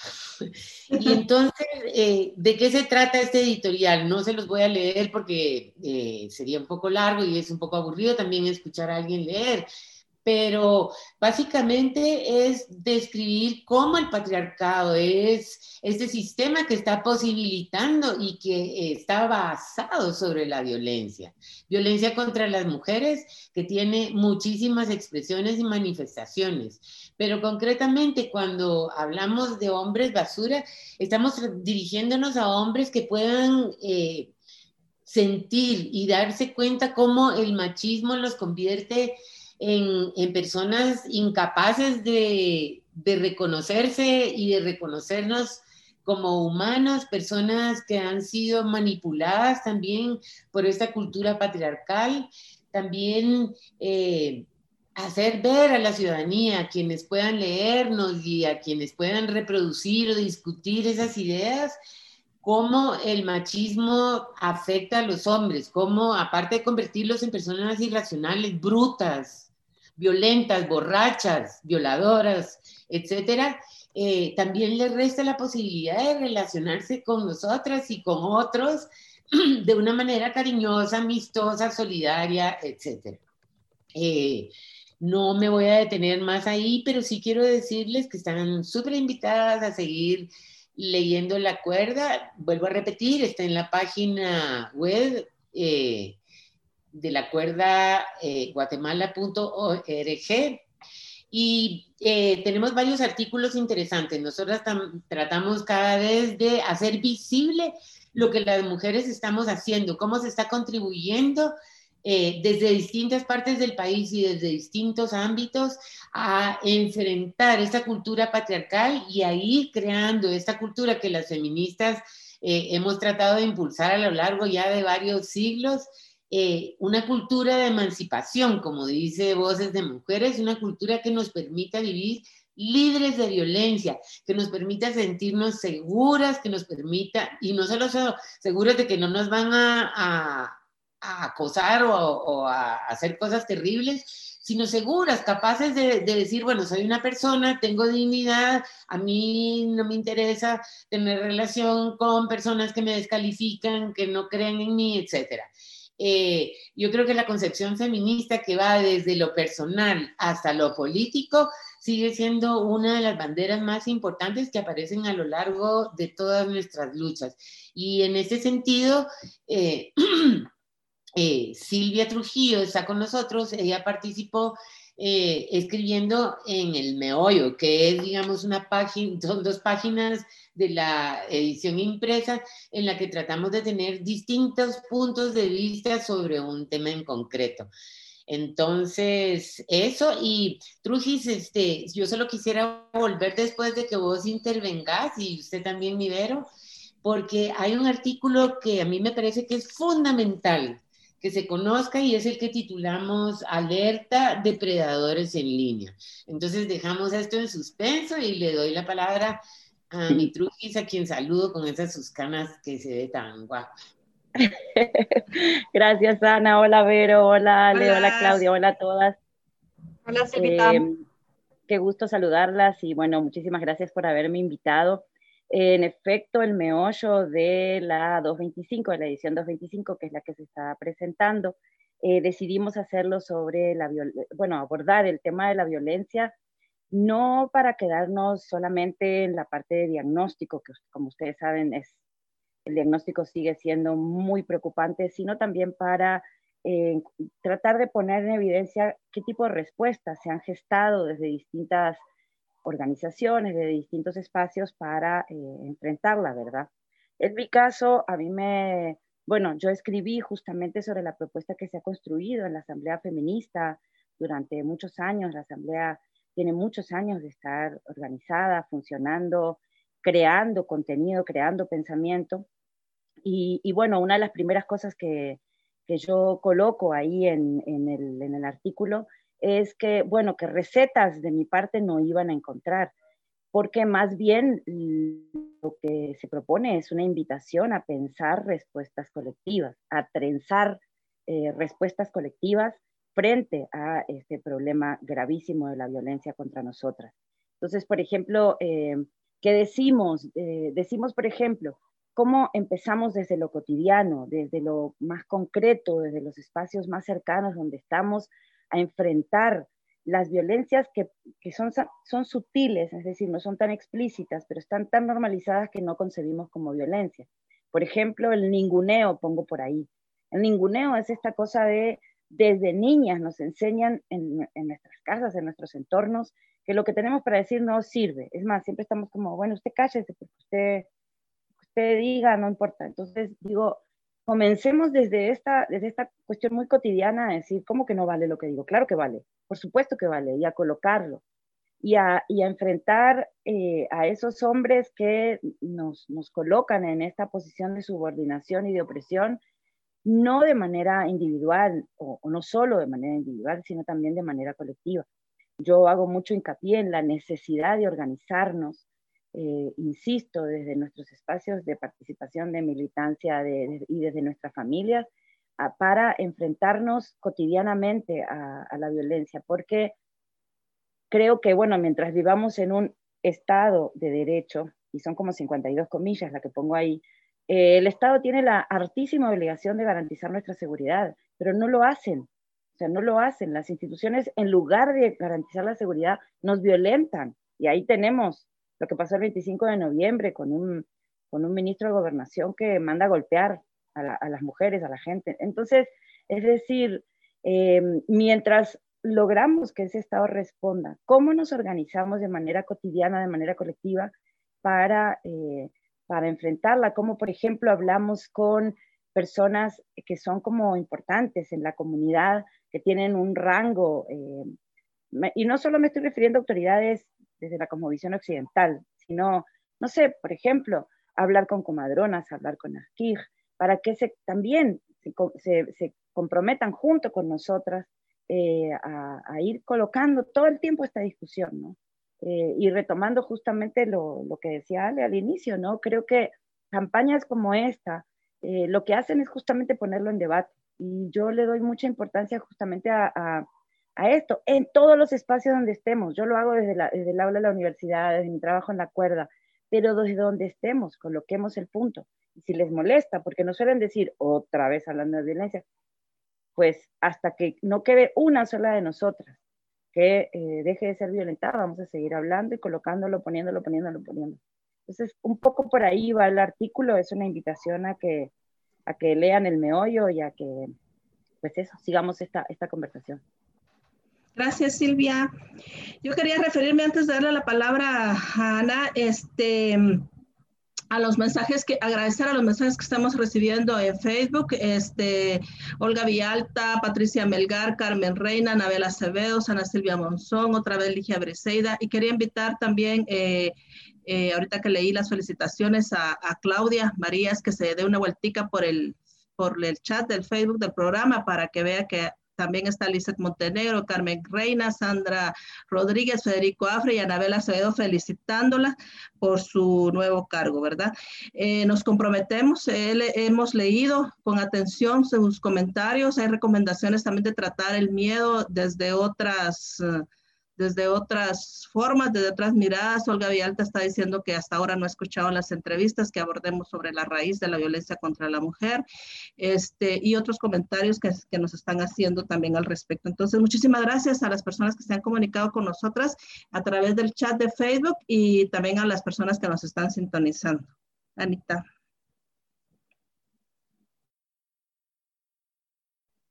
Speaker 3: Y entonces, eh, ¿de qué se trata este editorial? No se los voy a leer porque eh, sería un poco largo y es un poco aburrido también escuchar a alguien leer pero básicamente es describir cómo el patriarcado es este sistema que está posibilitando y que está basado sobre la violencia. Violencia contra las mujeres que tiene muchísimas expresiones y manifestaciones, pero concretamente cuando hablamos de hombres basura, estamos dirigiéndonos a hombres que puedan... Eh, sentir y darse cuenta cómo el machismo los convierte en, personas incapaces de, reconocerse y de reconocernos como humanos, personas que han sido manipuladas también por esta cultura patriarcal, también eh, hacer ver a la ciudadanía, a quienes puedan leernos y a quienes puedan reproducir o discutir esas ideas, cómo el machismo afecta a los hombres, cómo aparte de convertirlos en personas irracionales, brutas, violentas, borrachas, violadoras, etcétera, eh, también le resta la posibilidad de relacionarse con nosotras y con otros de una manera cariñosa, amistosa, solidaria, etcétera. Eh, no me voy a detener más ahí, pero sí quiero decirles que están súper invitadas a seguir leyendo la cuerda. Vuelvo a repetir, está en la página web eh, de la cuerda eh, guatemala.org y eh, tenemos varios artículos interesantes. Nosotros tratamos cada vez de hacer visible lo que las mujeres estamos haciendo, cómo se está contribuyendo eh, desde distintas partes del país y desde distintos ámbitos a enfrentar esta cultura patriarcal y a ir creando esta cultura que las feministas eh, hemos tratado de impulsar a lo largo ya de varios siglos. Eh, una cultura de emancipación, como dice Voces de Mujeres, una cultura que nos permita vivir libres de violencia, que nos permita sentirnos seguras, que nos permita, y no solo seguras de que no nos van a, acosar o, a hacer cosas terribles, sino seguras, capaces de, decir, bueno, soy una persona, tengo dignidad, a mí no me interesa tener relación con personas que me descalifican, que no creen en mí, etc. Eh, yo creo que la concepción feminista que va desde lo personal hasta lo político sigue siendo una de las banderas más importantes que aparecen a lo largo de todas nuestras luchas. Y en ese sentido, eh, Eh, Silvia Trujillo está con nosotros, ella participó eh, escribiendo en el meollo, que es, digamos, una página, son dos páginas de la edición impresa en la que tratamos de tener distintos puntos de vista sobre un tema en concreto. Entonces, eso, y Trujis, este, yo solo quisiera volver después de que vos intervengas y usted también, Mivero, porque hay un artículo que a mí me parece que es fundamental que se conozca y es el que titulamos Alerta Depredadores en línea. Entonces dejamos esto en suspenso y le doy la palabra a mi Trujis, a quien saludo con esas sus canas que se ve tan guapa.
Speaker 8: Gracias, Ana. Hola, Vero. Hola, Ale. Hola, Claudia. Hola a todas.
Speaker 6: Hola, Silvita. Eh,
Speaker 8: qué gusto saludarlas y bueno, muchísimas gracias por haberme invitado. En efecto, el meollo de la 225, de la edición 225, que es la que se está presentando, eh, decidimos hacerlo sobre la bueno, abordar el tema de la violencia, no para quedarnos solamente en la parte de diagnóstico, que como ustedes saben, es, el diagnóstico sigue siendo muy preocupante, sino también para eh, tratar de poner en evidencia qué tipo de respuestas se han gestado desde distintas organizaciones, de distintos espacios para eh, enfrentarla, ¿verdad? En mi caso, a mí me, bueno, yo escribí justamente sobre la propuesta que se ha construido en la Asamblea Feminista durante muchos años. La Asamblea tiene muchos años de estar organizada, funcionando, creando contenido, creando pensamiento. Y, bueno, una de las primeras cosas que, que yo coloco ahí en, en, el, en el artículo es que, bueno, que recetas de mi parte no iban a encontrar, porque más bien lo que se propone es una invitación a pensar respuestas colectivas, a trenzar eh, respuestas colectivas frente a este problema gravísimo de la violencia contra nosotras. Entonces, por ejemplo, eh, ¿qué decimos? Eh, decimos, por ejemplo, cómo empezamos desde lo cotidiano, desde lo más concreto, desde los espacios más cercanos donde estamos a enfrentar las violencias que, son, son sutiles, es decir, no son tan explícitas, pero están tan normalizadas que no concebimos como violencia. Por ejemplo, el ninguneo, pongo por ahí. El ninguneo es esta cosa de, desde niñas nos enseñan en, nuestras casas, en nuestros entornos, que lo que tenemos para decir no sirve. Es más, siempre estamos como, bueno, usted cállese, porque usted, usted diga, no importa. Entonces, digo, comencemos desde esta, desde esta cuestión muy cotidiana a decir, ¿cómo que no vale lo que digo? Claro que vale, por supuesto que vale, y a colocarlo, y a, y a enfrentar eh, a esos hombres que nos, nos colocan en esta posición de subordinación y de opresión, no de manera individual, o, o no solo de manera individual, sino también de manera colectiva. Yo hago mucho hincapié en la necesidad de organizarnos, eh, insisto, desde nuestros espacios de participación, de militancia y desde nuestras familias, para enfrentarnos cotidianamente a, la violencia, porque creo que, bueno, mientras vivamos en un Estado de derecho, y son como 52 comillas la que pongo ahí, eh, el Estado tiene la artísima obligación de garantizar nuestra seguridad, pero no lo hacen. O sea, no lo hacen. Las instituciones, en lugar de garantizar la seguridad, nos violentan. Y ahí tenemos lo que pasó el 25 de noviembre con un, con un ministro de gobernación que manda a golpear a, las mujeres, a la gente. Entonces, es decir, eh, mientras logramos que ese Estado responda, ¿cómo nos organizamos de manera cotidiana, de manera colectiva, para, eh, para enfrentarla, como por ejemplo hablamos con personas que son como importantes en la comunidad, que tienen un rango, eh, y no solo me estoy refiriendo a autoridades desde la cosmovisión occidental, sino, no sé, por ejemplo, hablar con comadronas, hablar con Asquij, para que se, también se, comprometan junto con nosotras eh, a, ir colocando todo el tiempo esta discusión, ¿no? Eh, y retomando justamente lo, lo, que decía Ale al inicio, ¿no? Creo que campañas como esta eh, lo que hacen es justamente ponerlo en debate. Y yo le doy mucha importancia justamente a, a esto, en todos los espacios donde estemos. Yo lo hago desde, la, desde el aula de la universidad, desde mi trabajo en la cuerda, pero desde donde estemos, coloquemos el punto. Y si les molesta, porque nos suelen decir otra vez hablando de violencia, pues hasta que no quede una sola de nosotras que eh, deje de ser violentada, vamos a seguir hablando y colocándolo, poniéndolo, poniéndolo, poniéndolo. Entonces, un poco por ahí va el artículo, es una invitación a que, a que lean el meollo y a que, pues eso, sigamos esta, esta conversación.
Speaker 2: Gracias, Silvia. Yo quería referirme antes de darle la palabra a Ana, este, a los mensajes que, agradecer a los mensajes que estamos recibiendo en Facebook, este, Olga Villalta, Patricia Melgar, Carmen Reina, Anabel Acevedo, Ana Silvia Monzón, otra vez Ligia Briseida, y quería invitar también, eh, eh, ahorita que leí las felicitaciones a, a Claudia Marías, que se dé una vueltica por el, por el chat del Facebook del programa para que vea que también está Lizeth Montenegro, Carmen Reina, Sandra Rodríguez, Federico Afre y Anabela Acevedo felicitándola por su nuevo cargo, ¿verdad? Eh, nos comprometemos, hemos leído con atención sus comentarios, hay recomendaciones también de tratar el miedo desde otras... Uh, desde otras formas, desde otras miradas. Olga Villalta está diciendo que hasta ahora no ha escuchado las entrevistas que abordemos sobre la raíz de la violencia contra la mujer este, y otros comentarios que, que nos están haciendo también al respecto. Entonces, muchísimas gracias a las personas que se han comunicado con nosotras a través del chat de Facebook y también a las personas que nos están sintonizando. Anita.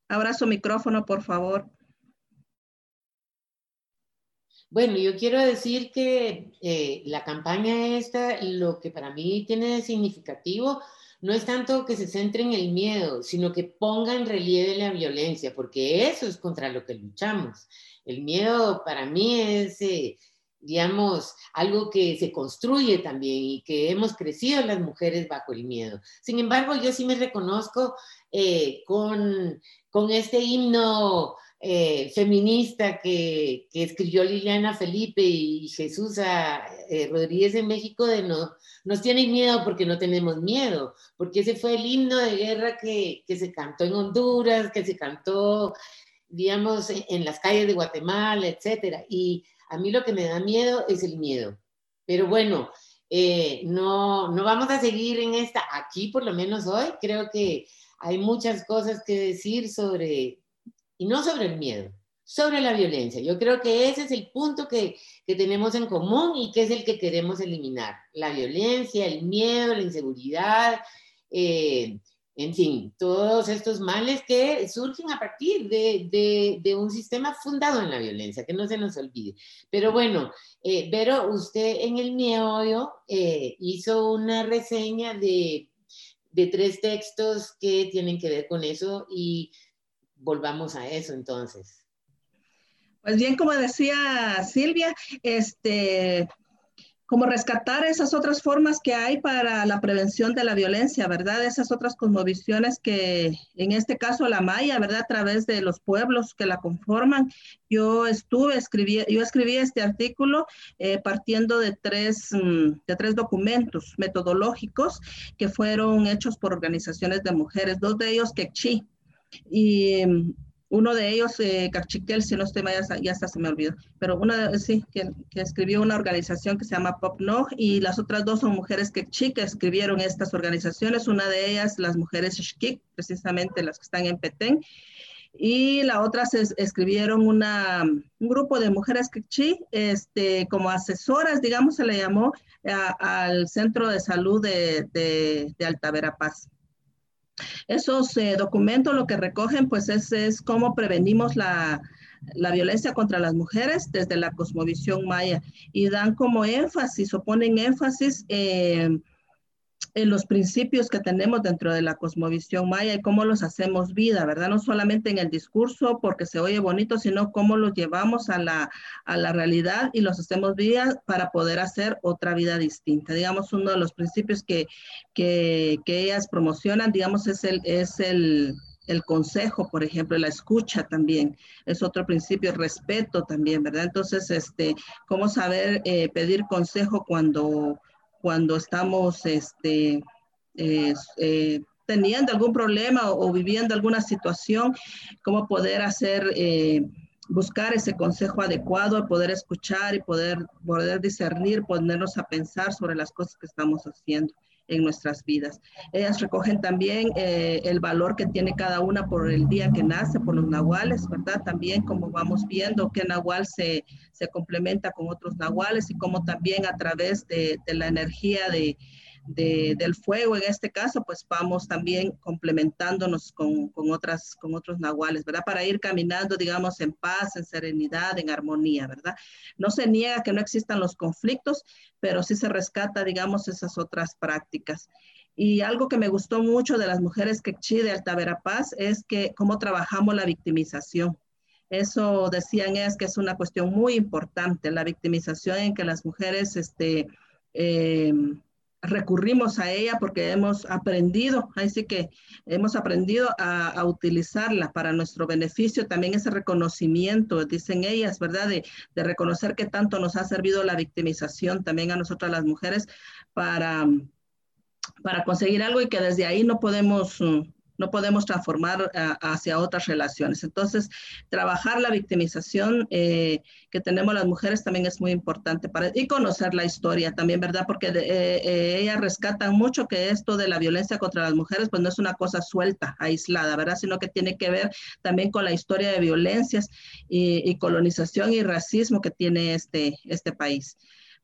Speaker 2: Abra su micrófono, por favor.
Speaker 3: Bueno, yo quiero decir que eh, la campaña esta, lo que para mí tiene de significativo, no es tanto que se centre en el miedo, sino que ponga en relieve la violencia, porque eso es contra lo que luchamos. El miedo para mí es, eh, digamos, algo que se construye también y que hemos crecido las mujeres bajo el miedo. Sin embargo, yo sí me reconozco eh, con, con este himno eh, feminista que, escribió Liliana Felipe y Jesús eh, Rodríguez en México de no, nos tienen miedo porque no tenemos miedo, porque ese fue el himno de guerra que, que se cantó en Honduras, que se cantó, digamos, en, las calles de Guatemala, etcétera. Y a mí lo que me da miedo es el miedo. Pero bueno, eh, no, no vamos a seguir en esta, aquí por lo menos hoy, creo que hay muchas cosas que decir sobre y no sobre el miedo, sobre la violencia. Yo creo que ese es el punto que, que, tenemos en común y que es el que queremos eliminar. La violencia, el miedo, la inseguridad, eh, en fin, todos estos males que surgen a partir de, de, de, un sistema fundado en la violencia, que no se nos olvide. Pero bueno, eh, Vero, usted en el miedo eh, hizo una reseña de, de tres textos que tienen que ver con eso y volvamos a eso entonces.
Speaker 2: Pues bien, como decía Silvia, este, como rescatar esas otras formas que hay para la prevención de la violencia, ¿verdad? Esas otras cosmovisiones que, en este caso la maya, ¿verdad? A través de los pueblos que la conforman. Yo estuve, escribí, yo escribí este artículo eh, partiendo de tres, mm, de tres documentos metodológicos que fueron hechos por organizaciones de mujeres, dos de ellos Quechí, y mm, uno de ellos, eh, Cachiquel, si no estoy mal, ya, hasta se me olvidó, pero uno sí, que, que, escribió una organización que se llama PopNog y las otras dos son mujeres que chicas escribieron estas organizaciones, una de ellas las mujeres Shkik, precisamente las que están en Petén, y la otra escribieron una, un grupo de mujeres quechí, este, como asesoras, digamos, se le llamó al Centro de Salud de, de, de Alta Verapaz. Esos eh, documentos lo que recogen pues es, es cómo prevenimos la, la, violencia contra las mujeres desde la cosmovisión maya. Y dan como énfasis o ponen énfasis en los principios que tenemos dentro de la cosmovisión maya y cómo los hacemos vida, ¿verdad? No solamente en el discurso porque se oye bonito, sino cómo los llevamos a la, a la realidad y los hacemos vida para poder hacer otra vida distinta. Digamos, uno de los principios que, que, que ellas promocionan, digamos, es el, es el, el consejo, por ejemplo, la escucha también, es otro principio, respeto también, ¿verdad? Entonces, este, cómo saber eh, pedir consejo cuando cuando estamos este, eh, teniendo algún problema o, viviendo alguna situación, cómo poder hacer, eh, buscar ese consejo adecuado, poder escuchar y poder, poder discernir, ponernos a pensar sobre las cosas que estamos haciendo en nuestras vidas. Ellas recogen también eh, el valor que tiene cada una por el día que nace, por los nahuales, ¿verdad? También como vamos viendo que nahual se, se complementa con otros nahuales y como también a través de, de la energía de, del fuego en este caso, pues vamos también complementándonos con, con, otras, con otros nahuales, ¿verdad? Para ir caminando, digamos, en paz, en serenidad, en armonía, ¿verdad? No se niega que no existan los conflictos, pero sí se rescata, digamos, esas otras prácticas. Y algo que me gustó mucho de las mujeres que de Alta Paz es que cómo trabajamos la victimización. Eso decían es que es una cuestión muy importante, la victimización en que las mujeres, este, eh, recurrimos a ella porque hemos aprendido, así que hemos aprendido a, utilizarla para nuestro beneficio, también ese reconocimiento, dicen ellas, ¿verdad? De, de, reconocer que tanto nos ha servido la victimización también a nosotras las mujeres para, para conseguir algo y que desde ahí no podemos no podemos transformar eh, hacia otras relaciones. Entonces, trabajar la victimización eh, que tenemos las mujeres también es muy importante para, y conocer la historia también, ¿verdad? Porque eh, ellas rescatan mucho que esto de la violencia contra las mujeres, pues no es una cosa suelta, aislada, ¿verdad? Sino que tiene que ver también con la historia de violencias y, y colonización y racismo que tiene este, este país.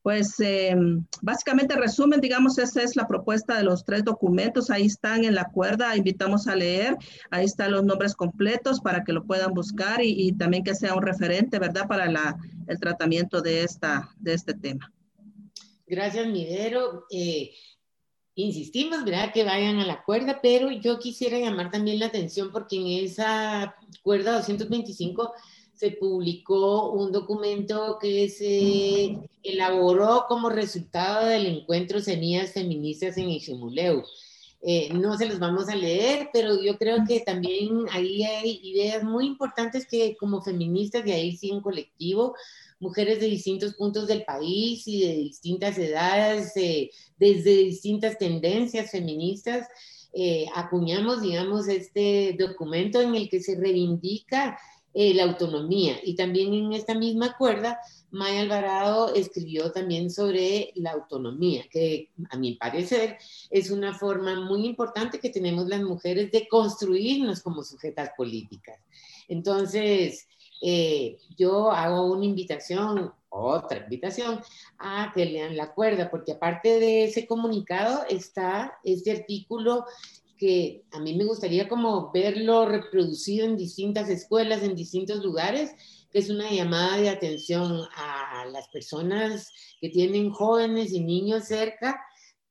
Speaker 2: Pues eh, básicamente resumen, digamos, esa es la propuesta de los tres documentos, ahí están en la cuerda, invitamos a leer, ahí están los nombres completos para que lo puedan buscar y, también que sea un referente, ¿verdad?, para la, el tratamiento de, esta, de este tema.
Speaker 3: Gracias, Midero. Eh, insistimos, ¿verdad?, que vayan a la cuerda, pero yo quisiera llamar también la atención porque en esa cuerda 225 se publicó un documento que se elaboró como resultado del encuentro Semillas Feministas en Iximuleu. Eh, no se los vamos a leer, pero yo creo que también ahí hay ideas muy importantes que como feministas, de ahí sí en colectivo, mujeres de distintos puntos del país y de distintas edades, eh, desde distintas tendencias feministas, eh, acuñamos, digamos, este documento en el que se reivindica eh, la autonomía. Y también en esta misma cuerda, Maya Alvarado escribió también sobre la autonomía, que a mi parecer es una forma muy importante que tenemos las mujeres de construirnos como sujetas políticas. Entonces, eh, yo hago una invitación, otra invitación, a que lean la cuerda, porque aparte de ese comunicado está este artículo que a mí me gustaría como verlo reproducido en distintas escuelas, en distintos lugares, que es una llamada de atención a las personas que tienen jóvenes y niños cerca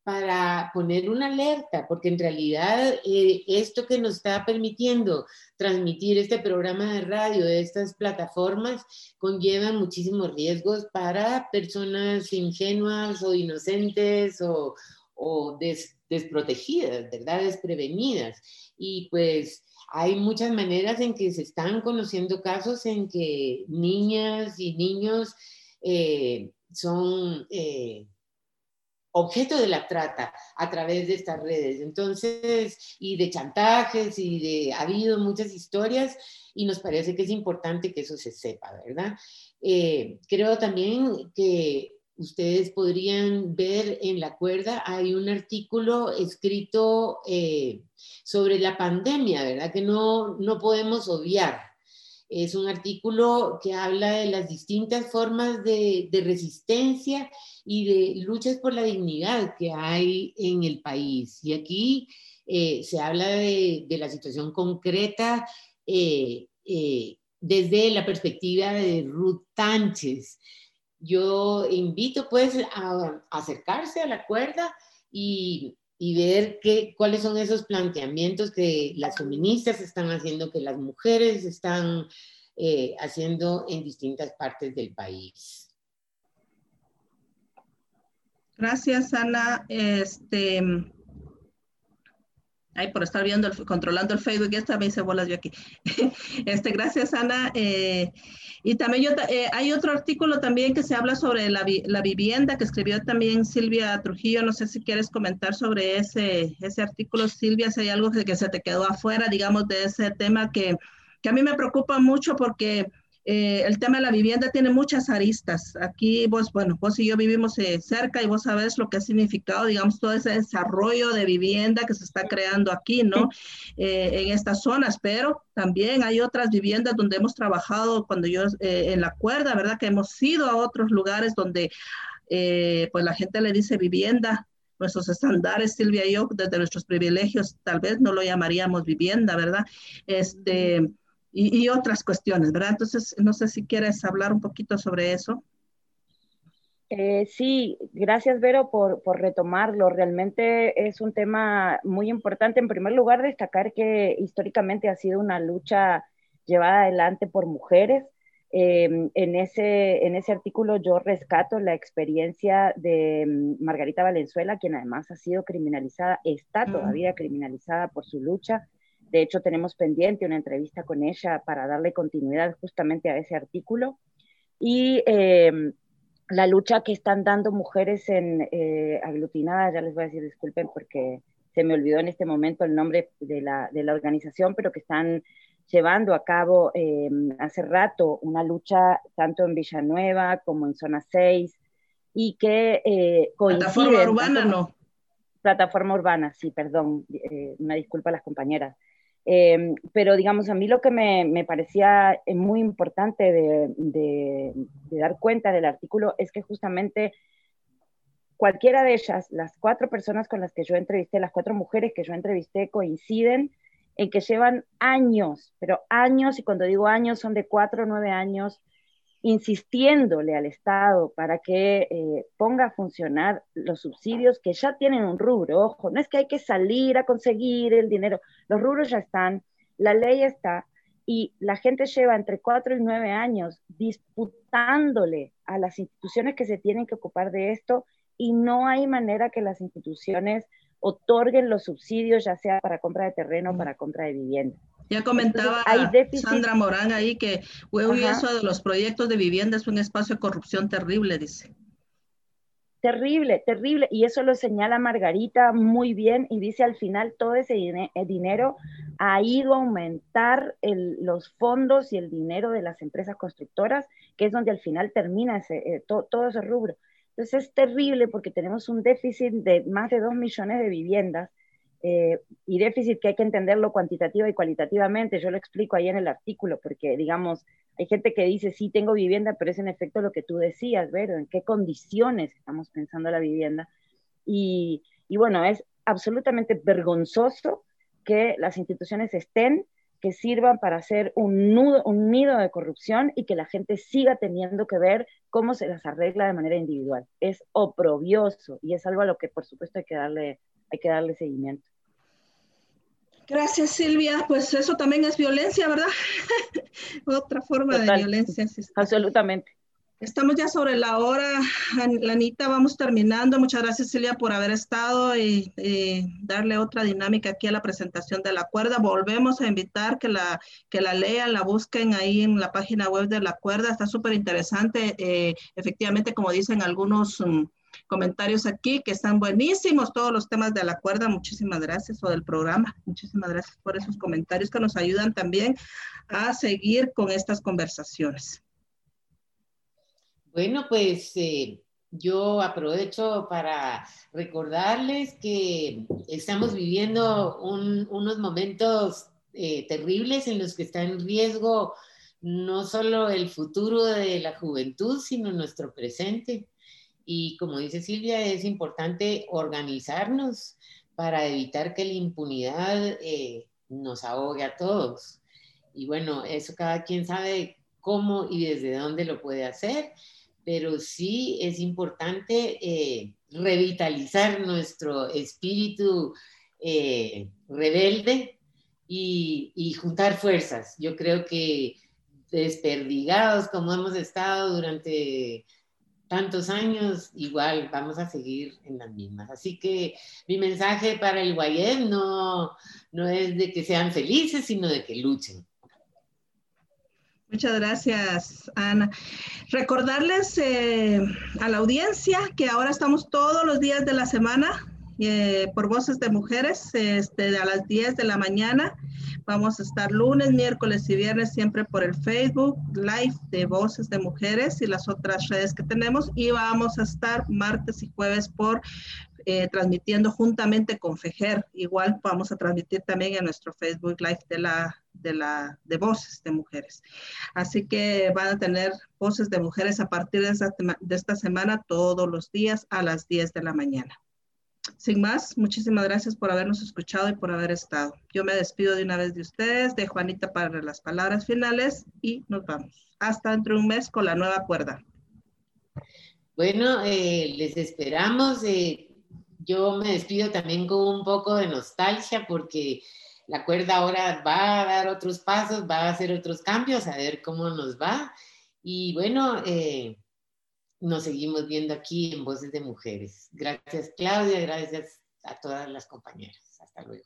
Speaker 3: para poner una alerta, porque en realidad eh, esto que nos está permitiendo transmitir este programa de radio estas plataformas conlleva muchísimos riesgos para personas ingenuas o inocentes o, o desprotegidas, ¿verdad? Desprevenidas. Y pues hay muchas maneras en que se están conociendo casos en que niñas y niños eh, son eh, objeto de la trata a través de estas redes. Entonces, y de chantajes y de, ha habido muchas historias y nos parece que es importante que eso se sepa, ¿verdad? Eh, creo también que ustedes podrían ver en la cuerda, hay un artículo escrito eh, sobre la pandemia, ¿verdad? Que no, no podemos obviar. Es un artículo que habla de las distintas formas de, de resistencia y de luchas por la dignidad que hay en el país. Y aquí eh, se habla de, de, la situación concreta eh, desde la perspectiva de Ruth Tánchez yo invito pues a, acercarse a la cuerda y, ver qué, cuáles son esos planteamientos que las feministas están haciendo, que las mujeres están eh, haciendo en distintas partes del país.
Speaker 2: Gracias, Ana. Este, Ay, por estar viendo, el, controlando el Facebook, ya también se bolas yo aquí. este, gracias, Ana. Eh, y también yo, eh, hay otro artículo también que se habla sobre la, la, vivienda que escribió también Silvia Trujillo. No sé si quieres comentar sobre ese, ese artículo, Silvia, si hay algo que, que se te quedó afuera, digamos, de ese tema que, que a mí me preocupa mucho porque eh, el tema de la vivienda tiene muchas aristas. Aquí vos, bueno, vos y yo vivimos eh, cerca y vos sabés lo que ha significado, digamos, todo ese desarrollo de vivienda que se está creando aquí, ¿no? Eh, en estas zonas, pero también hay otras viviendas donde hemos trabajado cuando yo en la cuerda, ¿verdad? Que hemos ido a otros lugares donde, pues la gente le dice vivienda, nuestros estándares, Silvia y yo, desde nuestros privilegios, tal vez no lo llamaríamos vivienda, ¿verdad? Este, y, otras cuestiones, ¿verdad? Entonces, no sé si quieres hablar un poquito sobre eso.
Speaker 8: Eh, sí, gracias Vero por, por, retomarlo. Realmente es un tema muy importante. En primer lugar, destacar que históricamente ha sido una lucha llevada adelante por mujeres. Em, en, ese, en ese artículo yo rescato la experiencia de mm, Margarita Valenzuela, quien además ha sido criminalizada, está todavía criminalizada por su lucha de hecho, tenemos pendiente una entrevista con ella para darle continuidad justamente a ese artículo. Y em, la lucha que están dando mujeres en eh, aglutinadas, ya les voy a decir disculpen porque se me olvidó en este momento el nombre de la, de la organización, pero que están llevando a cabo em, hace rato una lucha tanto en Villanueva como en Zona 6 y que eh,
Speaker 2: Plataforma urbana, no.
Speaker 8: Plataforma urbana, sí, perdón, eh, una disculpa a las compañeras. Em, pero digamos, a mí lo que me, me parecía eh, muy importante de, de, dar cuenta del artículo es que justamente cualquiera de ellas, las cuatro personas con las que yo entrevisté, las cuatro mujeres que yo entrevisté, coinciden en que llevan años, pero años, y cuando digo años son de cuatro o nueve años, insistiéndole al Estado para que eh, ponga a funcionar los subsidios que ya tienen un rubro. Ojo, no es que hay que salir a conseguir el dinero, los rubros ya están, la ley está y la gente lleva entre cuatro y nueve años disputándole a las instituciones que se tienen que ocupar de esto y no hay manera que las instituciones otorguen los subsidios, ya sea para compra de terreno o para compra de vivienda.
Speaker 2: Ya comentaba Sandra Morán ahí que eso de los proyectos de vivienda es un espacio de corrupción terrible, dice.
Speaker 8: Terrible, terrible. Y eso lo señala Margarita muy bien y dice al final todo ese eh, dinero ha ido a aumentar los fondos y el dinero de las empresas constructoras, que es donde al final termina ese, eh, todo ese rubro. Entonces es terrible porque tenemos un déficit de más de dos millones de viviendas eh, y déficit que hay que entenderlo cuantitativa y cualitativamente. Yo lo explico ahí en el artículo, porque digamos, hay gente que dice, sí, tengo vivienda, pero es en efecto lo que tú decías, ver en qué condiciones estamos pensando la vivienda. Y, y bueno, es absolutamente vergonzoso que las instituciones estén, que sirvan para hacer un, nudo, un nido de corrupción y que la gente siga teniendo que ver cómo se las arregla de manera individual. Es oprobioso y es algo a lo que por supuesto hay que darle, hay que darle seguimiento.
Speaker 2: Gracias, Silvia. Pues eso también es violencia, ¿verdad? Otra forma de violencia.
Speaker 8: Absolutamente.
Speaker 2: Estamos ya sobre la hora, Lanita, vamos terminando. Muchas gracias, Silvia, por haber estado y, darle otra dinámica aquí a la presentación de la cuerda. Volvemos a invitar que la, que la lean, la busquen ahí en la página web de la cuerda. Está súper interesante. Eh, efectivamente, como dicen algunos... Mm, comentarios aquí que están buenísimos todos los temas de la cuerda. Muchísimas gracias o del programa. Muchísimas gracias por esos comentarios que nos ayudan también a seguir con estas conversaciones.
Speaker 3: Bueno, pues eh, yo aprovecho para recordarles que estamos viviendo unos momentos eh, terribles en los que está en riesgo no solo el futuro de la juventud, sino nuestro presente. Y como dice Silvia, es importante organizarnos para evitar que la impunidad eh, nos ahogue a todos. Y bueno, eso cada quien sabe cómo y desde dónde lo puede hacer, pero sí es importante eh, revitalizar nuestro espíritu eh, rebelde y, juntar fuerzas. Yo creo que desperdigados como hemos estado durante tantos años, igual vamos a seguir en las mismas. Así que mi mensaje para el Guayem no, no es de que sean felices, sino de que luchen.
Speaker 2: Muchas gracias, Ana. Recordarles eh, a la audiencia que ahora estamos todos los días de la semana eh, por Voces de Mujeres este, a las 10 de la mañana. Vamos a estar lunes, miércoles y viernes siempre por el Facebook Live de Voces de Mujeres y las otras redes que tenemos. Y vamos a estar martes y jueves por eh, transmitiendo juntamente con FEJER. Igual vamos a transmitir también en nuestro Facebook Live de la de la de voces de mujeres. Así que van a tener voces de mujeres a partir de esta, de esta semana todos los días a las 10 de la mañana. Sin más, muchísimas gracias por habernos escuchado y por haber estado. Yo me despido de una vez de ustedes, de Juanita para las palabras finales y nos vamos. Hasta dentro de un mes con la nueva cuerda.
Speaker 3: Bueno, eh, les esperamos. Eh, yo me despido también con un poco de nostalgia porque la cuerda ahora va a dar otros pasos, va a hacer otros cambios, a ver cómo nos va. Y bueno, eh, nos seguimos viendo aquí en Voces de Mujeres. Gracias Claudia, gracias a todas las compañeras. Hasta luego.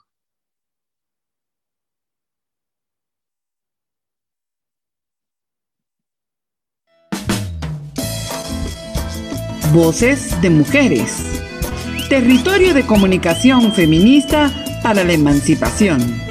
Speaker 1: Voces de Mujeres. Territorio de comunicación feminista para la emancipación.